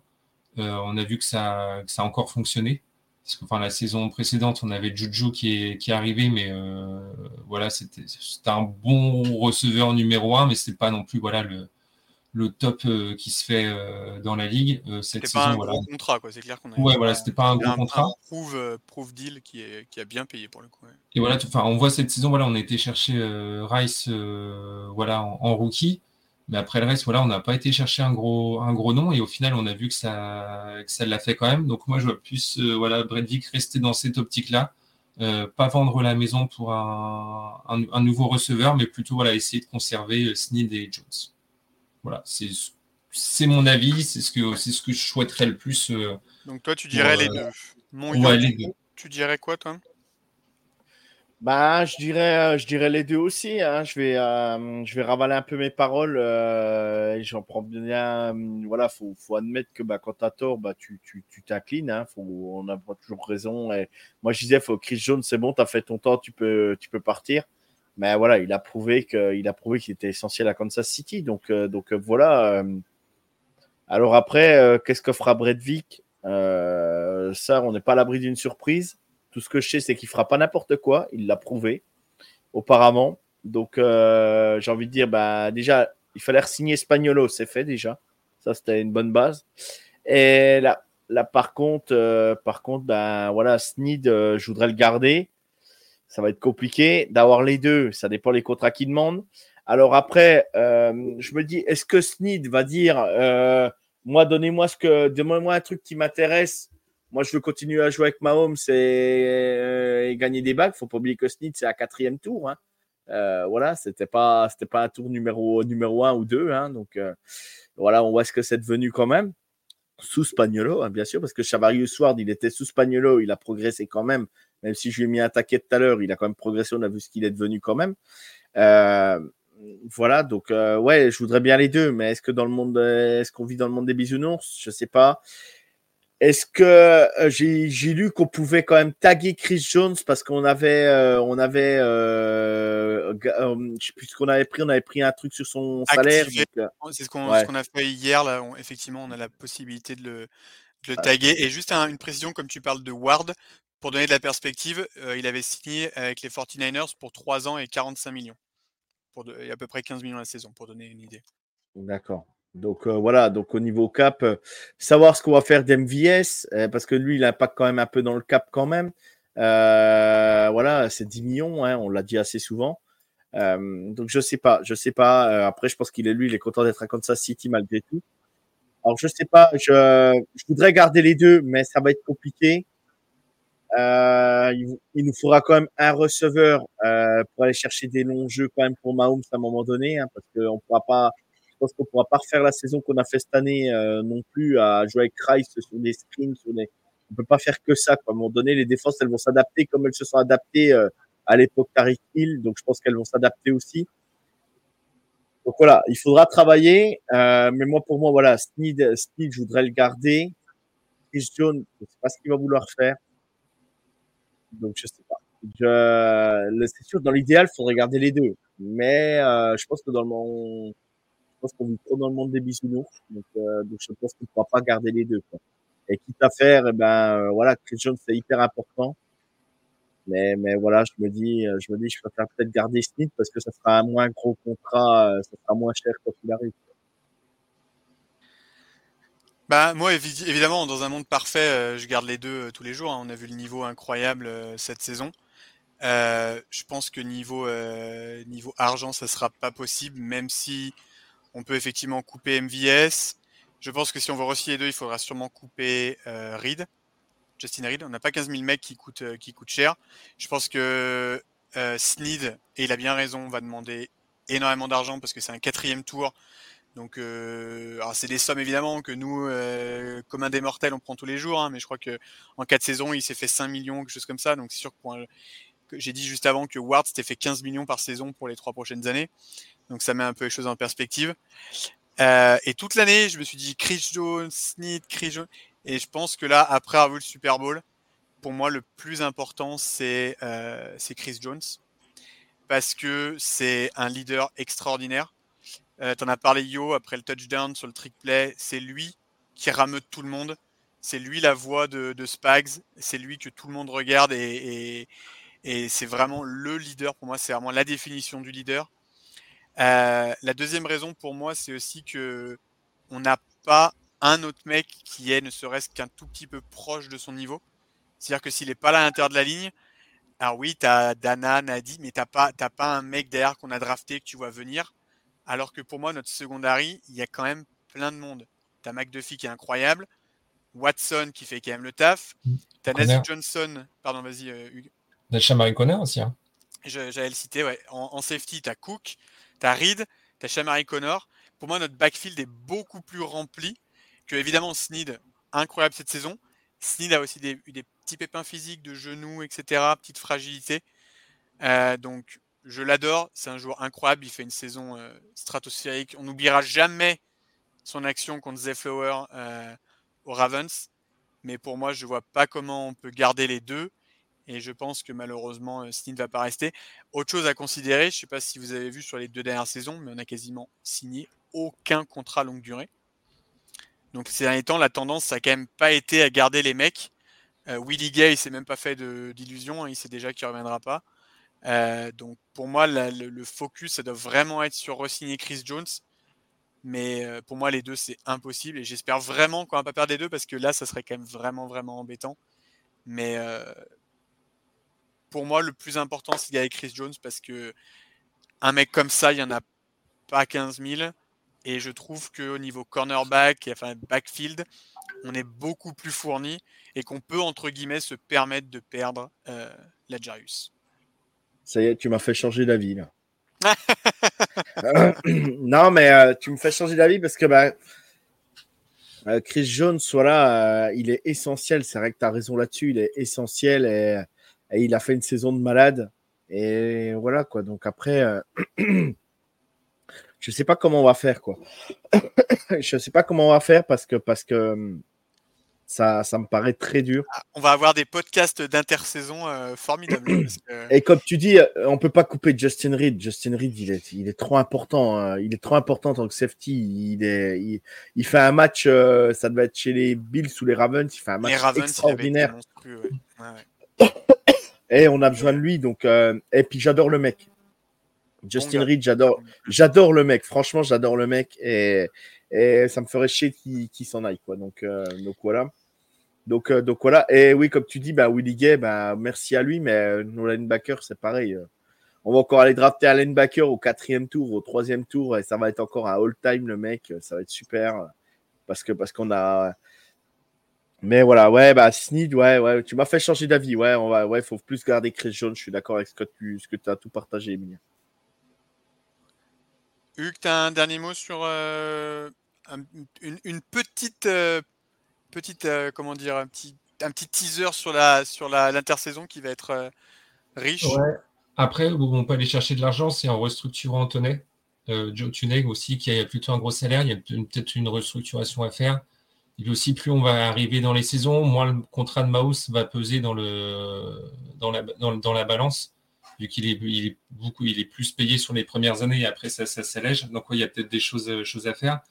Euh, on a vu que ça, que ça a encore fonctionné. Parce que enfin, la saison précédente, on avait Juju qui est, qui est arrivé, mais euh, voilà, c'était un bon receveur numéro un, mais c'est pas non plus voilà le, le top euh, qui se fait euh, dans la ligue euh, cette C'était saison. pas un voilà. gros contrat, quoi. C'est clair qu'on a. Ouais, voilà, c'était pas un gros un, contrat. un prove, prove deal qui, est, qui a bien payé pour le coup. ouais. Et voilà, enfin, on voit cette saison, voilà, on a été chercher Rice, voilà, en, en rookie. Mais après le reste, voilà, on n'a pas été chercher un gros, un gros nom et au final, on a vu que ça, que ça l'a fait quand même. Donc moi, je vois plus, voilà, Bredvik rester dans cette optique-là, pas vendre la maison pour un, nouveau receveur, mais plutôt voilà, essayer de conserver Snead et Jones. Voilà, c'est, c'est mon avis, c'est ce que, c'est ce que je souhaiterais le plus. euh, Donc toi, tu dirais les deux. Mon Ouais, les deux. tu dirais quoi, toi? Bah, je dirais, je dirais les deux aussi. Hein. Je vais, je vais ravaler un peu mes paroles. J'en prends bien. voilà, faut, faut admettre que bah, quand t'as tort, bah, tu, tu, tu t'inclines. Hein. Faut, on n'a pas toujours raison. Et moi, je disais, faut Chris Jones, c'est bon, t'as fait ton temps, tu peux, tu peux partir. Mais voilà, il a prouvé qu'il était essentiel à Kansas City. Donc, donc voilà. Alors après, qu'est-ce que fera Brett Vick? Ça, on n'est pas à l'abri d'une surprise. Tout ce que je sais, c'est qu'il fera pas n'importe quoi. Il l'a prouvé auparavant. Donc, euh, j'ai envie de dire, bah, déjà, il fallait signer Spagnolo, c'est fait déjà. Ça, c'était une bonne base. Et là, là par contre, euh, par contre, ben voilà, Sneed, euh, je voudrais le garder. Ça va être compliqué d'avoir les deux. Ça dépend les contrats qu'il demande. Alors après, je me dis, est-ce que Sneed va dire, moi, donnez-moi ce que, donnez-moi un truc qui m'intéresse moi, je veux continuer à jouer avec Mahomes euh, et, gagner des bagues. Faut pas oublier que Snit, c'est à quatrième tour. Hein. Euh, voilà, c'était pas, c'était pas un tour numéro, numéro un ou deux. Hein. donc, euh, voilà, on voit ce que c'est devenu quand même. Sous Spagnolo, hein, bien sûr, parce que Chavarius Ward, il était sous Spagnolo, il a progressé quand même. Même si je lui ai mis un taquet tout à l'heure, il a quand même progressé. On a vu ce qu'il est devenu quand même. voilà, donc ouais, je voudrais bien les deux, mais est-ce que dans le monde, est-ce qu'on vit dans le monde des bisounours? Je sais pas. Est-ce que euh, j'ai lu qu'on pouvait quand même taguer Chris Jones parce qu'on avait, euh, on avait, euh, je sais plus ce qu'on avait pris, on avait pris un truc sur son salaire. C'est ce qu'on a fait hier. Là, effectivement, on a la possibilité de le, taguer. Et juste une précision, comme tu parles de Ward, pour donner de la perspective, il avait signé avec les 49ers pour 3 ans et 45 millions. Pour et à peu près 15 millions la saison, pour donner une idée. D'accord. Donc euh, voilà, donc au niveau cap, euh, savoir ce qu'on va faire d'MVS, euh, parce que lui, il impacte quand même un peu dans le cap quand même. voilà, c'est 10 millions, hein, on l'a dit assez souvent. donc je sais pas, je sais pas. après, je pense qu'il est lui, il est content d'être à Kansas City malgré tout. Alors je sais pas, je, je voudrais garder les deux, mais ça va être compliqué. il, il, nous faudra quand même un receveur pour aller chercher des longs jeux quand même pour Mahomes à un moment donné, hein, parce qu'on pourra pas je pense qu'on pourra pas refaire la saison qu'on a fait cette année euh, non plus à jouer avec Rice sur des screens, sur des... on peut pas faire que ça. Quoi. À un moment donné, les défenses, elles vont s'adapter comme elles se sont adaptées euh, à l'époque Tariq Hill, donc je pense qu'elles vont s'adapter aussi. Donc voilà, il faudra travailler, euh, mais moi pour moi voilà, Sneed, Sneed, je voudrais le garder. Chris Jones, je sais pas ce qu'il va vouloir faire, donc je sais pas. Je, c'est sûr, dans l'idéal, il faudrait garder les deux, mais euh, je pense que dans le monde pense qu'on vit trop dans le monde des bisounours. Donc, euh, donc je pense qu'on ne pourra pas garder les deux. Quoi. Et quitte à faire, eh ben, euh, voilà, Christian, c'est hyper important. Mais, mais voilà, je me dis, euh, je me dis, je préfère peut-être garder Smith parce que ça sera un moins gros contrat, euh, ça sera moins cher quand il arrive. Bah, moi, évidemment, dans un monde parfait, je garde les deux tous les jours. Hein. On a vu le niveau incroyable cette saison. Euh, je pense que niveau euh, niveau argent, ça sera pas possible, même si on peut effectivement couper MVS. Je pense que si on veut re les deux, il faudra sûrement couper euh, Reed, On n'a pas 15 000 mecs qui coûtent, euh, qui coûtent cher. Je pense que euh, Sneed, et il a bien raison, va demander énormément d'argent parce que c'est un quatrième tour. Donc, euh, c'est des sommes évidemment que nous, comme un des mortels, on prend tous les jours. Hein, mais je crois que en quatre saisons, il s'est fait 5 millions, quelque chose comme ça. Donc, c'est sûr que, j'ai dit juste avant que Ward s'était fait 15 millions par saison pour les trois prochaines années. Donc ça met un peu les choses en perspective. Et toute l'année, je me suis dit Chris Jones, Snead, Chris Jones. Et je pense que là, après avoir vu le Super Bowl, pour moi, le plus important, c'est euh, Chris Jones. Parce que c'est un leader extraordinaire. Euh, T'en as parlé, Yo, après le touchdown sur le trick play. C'est lui qui rameute tout le monde. C'est lui la voix de, Spags. C'est lui que tout le monde regarde. Et, et, et c'est vraiment le leader. Pour moi, c'est vraiment la définition du leader. Euh, la deuxième raison pour moi, c'est aussi que on n'a pas un autre mec qui est ne serait-ce qu'un tout petit peu proche de son niveau. C'est-à-dire que s'il n'est pas là à l'intérieur de la ligne, alors oui, tu as Dana, Nadi, mais tu n'as pas, pas un mec derrière qu'on a drafté que tu vois venir. Alors que pour moi, notre secondary, il y a quand même plein de monde. Tu as McDuffie qui est incroyable, Watson qui fait quand même le taf, tu as Johnson, pardon, vas-y, euh, Hugues. Marie Connor aussi. Hein. J'allais le citer, ouais. En, en safety, tu as Cook, T'as Reed, t'as Shamari Connor. Pour moi, notre backfield est beaucoup plus rempli évidemment, Sneed, incroyable cette saison. Sneed a aussi des, des petits pépins physiques de genoux, etc., petite fragilité. donc, je l'adore. C'est un joueur incroyable. Il fait une saison stratosphérique. On n'oubliera jamais son action contre Zay Flower au Ravens. Mais pour moi, je ne vois pas comment on peut garder les deux. Et je pense que malheureusement, Sneed ne va pas rester. Autre chose à considérer, je ne sais pas si vous avez vu sur les deux dernières saisons, mais on a quasiment signé aucun contrat longue durée. Donc ces derniers temps, la tendance, ça n'a quand même pas été à garder les mecs. Willie Gay, il s'est même pas fait d'illusion, hein, il sait déjà qu'il ne reviendra pas. donc pour moi, le, focus, ça doit vraiment être sur re-signer Chris Jones. Mais pour moi, les deux, c'est impossible. Et j'espère vraiment qu'on va pas perdre les deux parce que là, ça serait quand même vraiment, vraiment embêtant. Mais pour moi, le plus important, c'est de gagner Chris Jones parce que un mec comme ça, il n'y en a pas 15 000. Et je trouve qu'au niveau cornerback, enfin backfield, on est beaucoup plus fourni et qu'on peut, entre guillemets, se permettre de perdre euh, la Jarius. Ça y est, tu m'as fait changer d'avis là. non, mais euh, tu me fais changer d'avis parce que bah, euh, Chris Jones, voilà, il est essentiel. C'est vrai que tu as raison là-dessus. Il est essentiel et, il a fait une saison de malade. Et voilà quoi. Donc après, je sais pas comment on va faire quoi. je sais pas comment on va faire parce que parce que hum, ça, ça me paraît très dur. Ah, on va avoir des podcasts d'intersaison euh, formidables. Et comme tu dis, euh, on peut pas couper Justin Reed. Justin Reed, il est, il est trop important. Hein. Il est trop important en tant que safety. Il, est, il, fait un match, euh, ça doit être chez les Bills ou les Ravens. Il fait un match extraordinaire. et on a besoin de lui. Donc, et puis j'adore le mec. Justin Reed, j'adore, j'adore le mec. Franchement, j'adore le mec et, et ça me ferait chier qu'il s'en aille, quoi. Donc, euh, donc voilà. Donc, euh, donc voilà. Et oui, comme tu dis, bah, Willie Gay, bah, merci à lui, mais euh, nos linebackers, c'est pareil. On va encore aller drafter un linebacker au quatrième tour, au troisième tour, et ça va être encore un all-time, le mec. Ça va être super. Parce que parce qu'on a. Mais voilà, ouais, bah, Sneed, ouais, ouais, tu m'as fait changer d'avis. Ouais, on va, ouais, faut plus garder Chris Jones. Je suis d'accord avec ce que tu, ce que tu as tout partagé, Emilia. Hugues, tu as un dernier mot sur euh, une, petite, euh, petite euh, comment dire, un petit, un teaser sur la sur l'intersaison qui va être riche? Après, on peut aller chercher de l'argent, c'est en restructurant Antonet. Joe Tuneg aussi, qui a plutôt un gros salaire, il y a peut-être une restructuration à faire. Et aussi, plus on va arriver dans les saisons, moins le contrat de Maus va peser dans, le, dans, la, dans la balance vu qu'il est, beaucoup, il est plus payé sur les premières années et après ça, ça s'allège. Donc, il y a peut-être des choses, euh, choses à faire.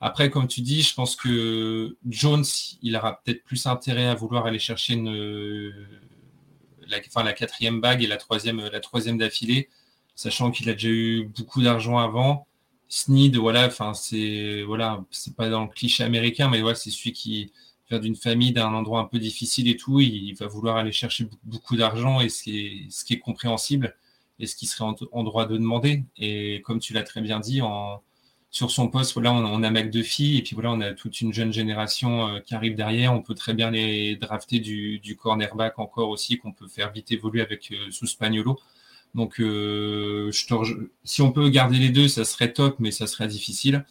Après, comme tu dis, je pense que Jones, il aura peut-être plus intérêt à vouloir aller chercher une, la, enfin, la quatrième bague et la troisième, la troisième d'affilée, sachant qu'il a déjà eu beaucoup d'argent avant. Sneed, voilà, enfin, c'est voilà, c'est pas dans le cliché américain, mais voilà, c'est celui qui, d'une famille d'un endroit un peu difficile et tout, il va vouloir aller chercher beaucoup d'argent et c'est ce qui est compréhensible et ce qui serait en, droit de demander. Et comme tu l'as très bien dit, sur son poste, voilà, on, a Mac filles et puis voilà, on a toute une jeune génération euh, qui arrive derrière. On peut très bien les drafter du, cornerback encore aussi, qu'on peut faire vite évoluer avec euh, sous Spagnolo. Donc, euh, si on peut garder les deux, ça serait top, mais ça serait difficile.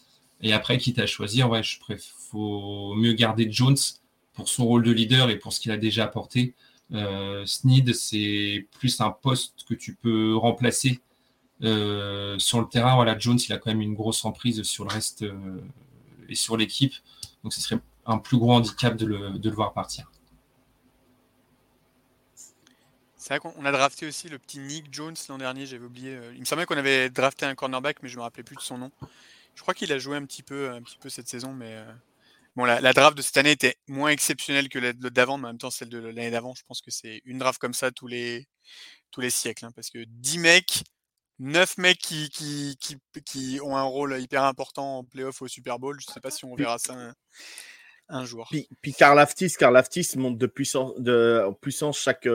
Et après, quitte à choisir, ouais, faut mieux garder Jones pour son rôle de leader et pour ce qu'il a déjà apporté. Euh, Sneed, c'est plus un poste que tu peux remplacer euh, sur le terrain. Voilà, Jones, il a quand même une grosse emprise sur le reste euh, et sur l'équipe. Donc, ce serait un plus gros handicap de le, voir partir. C'est vrai qu'on a drafté aussi le petit Nick Jones l'an dernier, j'avais oublié. Il me semblait qu'on avait drafté un cornerback, mais je me rappelais plus de son nom. Je crois qu'il a joué un petit peu, un petit peu cette saison, mais Bon, la, draft de cette année était moins exceptionnelle que la d'avant, mais en même temps, celle de l'année d'avant, je pense que c'est une draft comme ça tous les, tous les siècles. Hein, parce que 10 mecs, 9 mecs qui, qui, qui, ont un rôle hyper important en playoff au Super Bowl, je ne sais pas si on verra ça un, jour. Puis, puis Karl Aftis, Karl Aftis monte de puissance, de, en puissance chaque,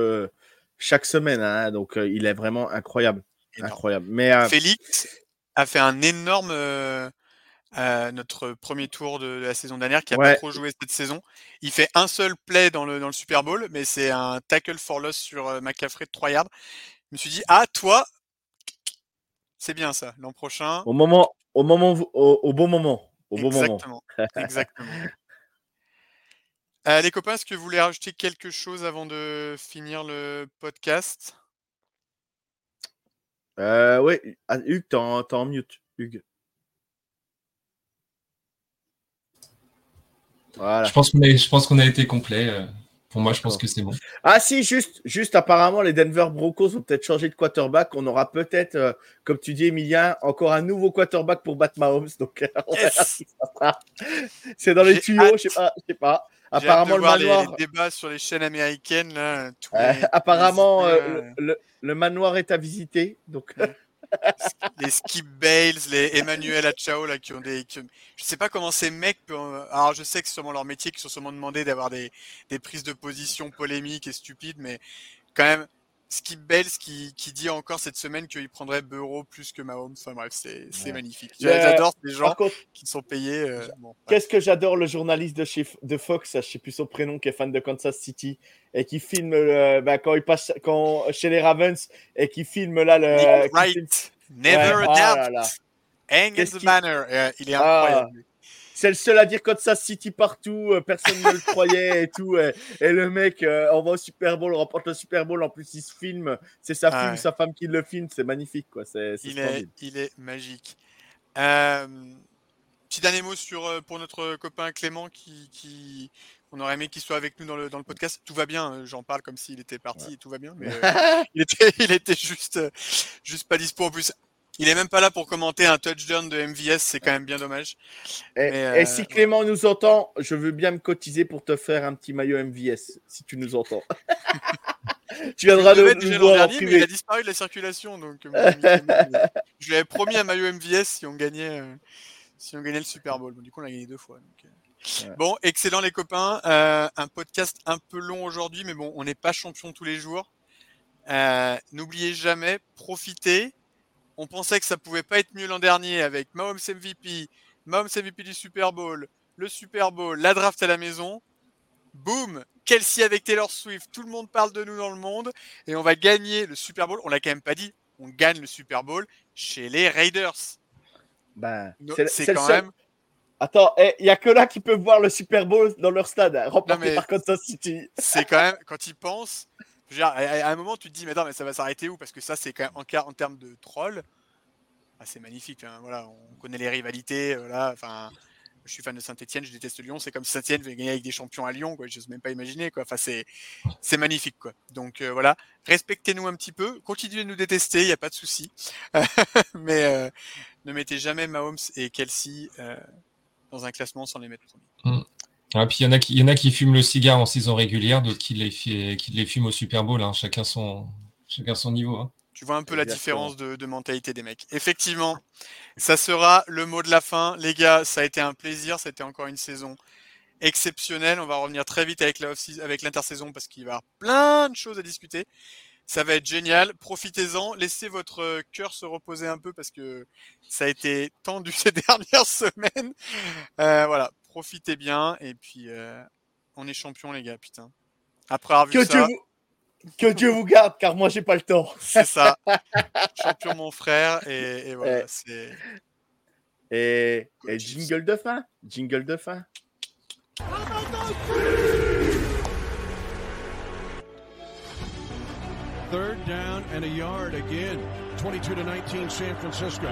chaque semaine. Hein, donc, il est vraiment incroyable. Incroyable. Mais, euh, Félix a fait un énorme notre premier tour de, la saison dernière, qui a pas trop joué cette saison. Il fait un seul play dans le, dans le Super Bowl, mais c'est un tackle for loss sur euh, McCaffrey de 3 yards. Je me suis dit, ah, toi, c'est bien ça, l'an prochain. Au moment, au moment, au, bon moment. Au exactement, bon moment. exactement. Euh, les copains, est-ce que vous voulez rajouter quelque chose avant de finir le podcast? Euh, oui, ah, Hugues, t'es en, en mute. Hugues. Voilà. Je pense qu'on a, je pense qu'on a été complet. euh, Pour moi, je pense que c'est bon. Ah si, juste, juste apparemment, les Denver Broncos vont peut-être changer de quarterback. On aura peut-être, euh, comme tu dis, Emilien, encore un nouveau quarterback pour battre Mahomes. Donc, Yes c'est dans les tuyaux, je sais pas, je sais pas. Apparemment, le les- manoir, les, débats sur les chaînes américaines. Là, tous euh, apparemment, les- euh, le, le- manoir est à visiter. Donc, les Skip Bales, les Emmanuel Achao là qui ont des. qui Je sais pas comment ces mecs. peuvent- Alors je sais que c'est sûrement leur métier, qui sont sûrement demandés d'avoir des, des prises de position polémiques et stupides, mais quand même. Skip Bales qui, qui dit encore cette semaine qu'il prendrait Bureau plus que Mahomes. Enfin bref, c'est Ouais. magnifique. J'adore ces gens contre, qui sont payés. euh, bon, ouais. Qu'est-ce que j'adore le journaliste de, chez, de Fox, je sais plus son prénom, qui est fan de Kansas City et qui filme euh, bah, quand il passe quand, chez les Ravens et qui filme là le. Filme- Wright, never Ouais, a doubt. là là. Hang in the banner. Euh, il est Ah. C'est le seul à dire Kansas City partout, euh, personne ne le croyait et tout. Et, et le mec, euh, on va au Super Bowl, on remporte le Super Bowl, en plus il se filme, c'est sa Ah ouais. sa femme qui le filme, c'est magnifique quoi. C'est Il est, splendide. il est magique. Euh, petit dernier mot sur, pour notre copain Clément qui, qui on aurait aimé qu'il soit avec nous dans le, dans le podcast. Tout va bien, j'en parle comme s'il était parti et tout va bien, mais euh, il, était, il était juste, juste pas dispo. En plus, il est même pas là pour commenter un touchdown de MVS, c'est quand même bien dommage. Et, Mais, et euh, si Clément nous entend, je veux bien me cotiser pour te faire un petit maillot MVS, si tu nous entends. tu viendras Il devait nous, voir en mais il a disparu de la circulation. Donc, euh, je lui avais promis un maillot MVS si on gagnait, euh, si on gagnait le Super Bowl. Bon, du coup, on l'a gagné deux fois. donc, euh. Ouais. Bon, excellent les copains. Euh, un podcast un peu long aujourd'hui, mais bon, on n'est pas champion tous les jours. Euh, N'oubliez jamais, profitez. On pensait que ça pouvait pas être mieux l'an dernier avec Mahomes MVP, Mahomes MVP du Super Bowl, le Super Bowl, la draft à la maison. Boum Kelsey avec Taylor Swift, tout le monde parle de nous dans le monde et on va gagner le Super Bowl. On l'a quand même pas dit, on gagne le Super Bowl chez les Raiders. Ben, No- c'est quand seul- même. Attends, il n'y a que là qui peuvent voir le Super Bowl dans leur stade, hein, remporté mais- par Kansas City. c'est quand même, quand ils pensent, je veux dire, à, un moment, tu te dis, mais attends, mais ça va s'arrêter où? Parce que ça, c'est quand même en, en termes de troll, ah, c'est magnifique. hein, voilà, on connaît les rivalités. euh, là, enfin, je suis fan de Saint-Etienne, je déteste Lyon. C'est comme si Saint-Etienne veut gagner avec des champions à Lyon, quoi. Je n'ose même pas imaginer. Enfin, c'est, magnifique, quoi. Donc euh, voilà, respectez-nous un petit peu, continuez de nous détester, il n'y a pas de souci. mais euh, ne mettez jamais Mahomes et Kelsey euh, dans un classement sans les mettre premiers. Ah, puis il y, en a qui- il y en a qui fument le cigare en saison régulière, d'autres qui les, qui les fument au Super Bowl. hein. Chacun, son, chacun son niveau. hein. Tu vois un peu la différence de, de mentalité des mecs. Effectivement, ça sera le mot de la fin. Les gars, ça a été un plaisir. Ça a été encore une saison exceptionnelle. On va revenir très vite avec la avec l'intersaison parce qu'il va y avoir plein de choses à discuter. Ça va être génial. Profitez-en. Laissez votre cœur se reposer un peu parce que ça a été tendu ces dernières semaines. Euh, voilà, profitez bien et puis euh, on est champion les gars, putain. Après avoir vu Que ça, Dieu, vous... que Dieu vous garde, car moi, j'ai pas le temps. c'est ça. champion mon frère et, et voilà, Et, jingle de fin. Jingle de fin. Third down and a yard again. 22 to 19 San Francisco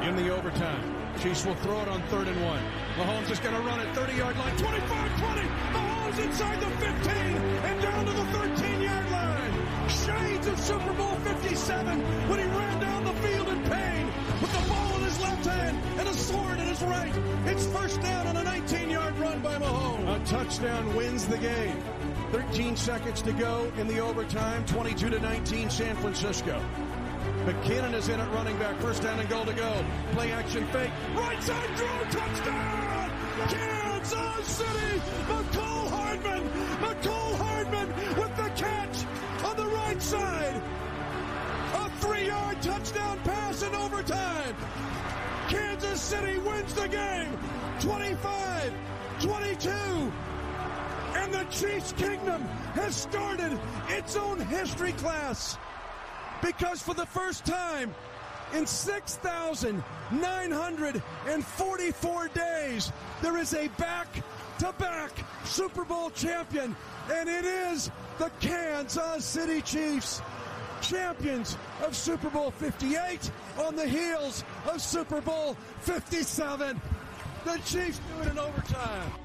in the overtime. Chiefs will throw it on third and one. Mahomes is going to run it 30 yard line. 25 20. Mahomes inside the 15 and down to the 13 yard line. Shades of Super Bowl 57 when he ran down the field in pain with the ball in his left hand and a sword in his right. It's first down on a 19 yard run by Mahomes. A touchdown wins the game. 13 seconds to go in the overtime. 22 to 19 San Francisco. McKinnon is in at running back. First down and goal to go. Play action fake. Right side throw. Touchdown. Kansas City. McCall Hardman. McCall Hardman with the catch on the right side. A three-yard touchdown pass in overtime. Kansas City wins the game. 25, 22. And the Chiefs Kingdom has started its own history class. Because for the first time in 6,944 days, there is a back to back Super Bowl champion, and it is the Kansas City Chiefs. champions of Super Bowl 58 on the heels of Super Bowl 57. The Chiefs do it in overtime.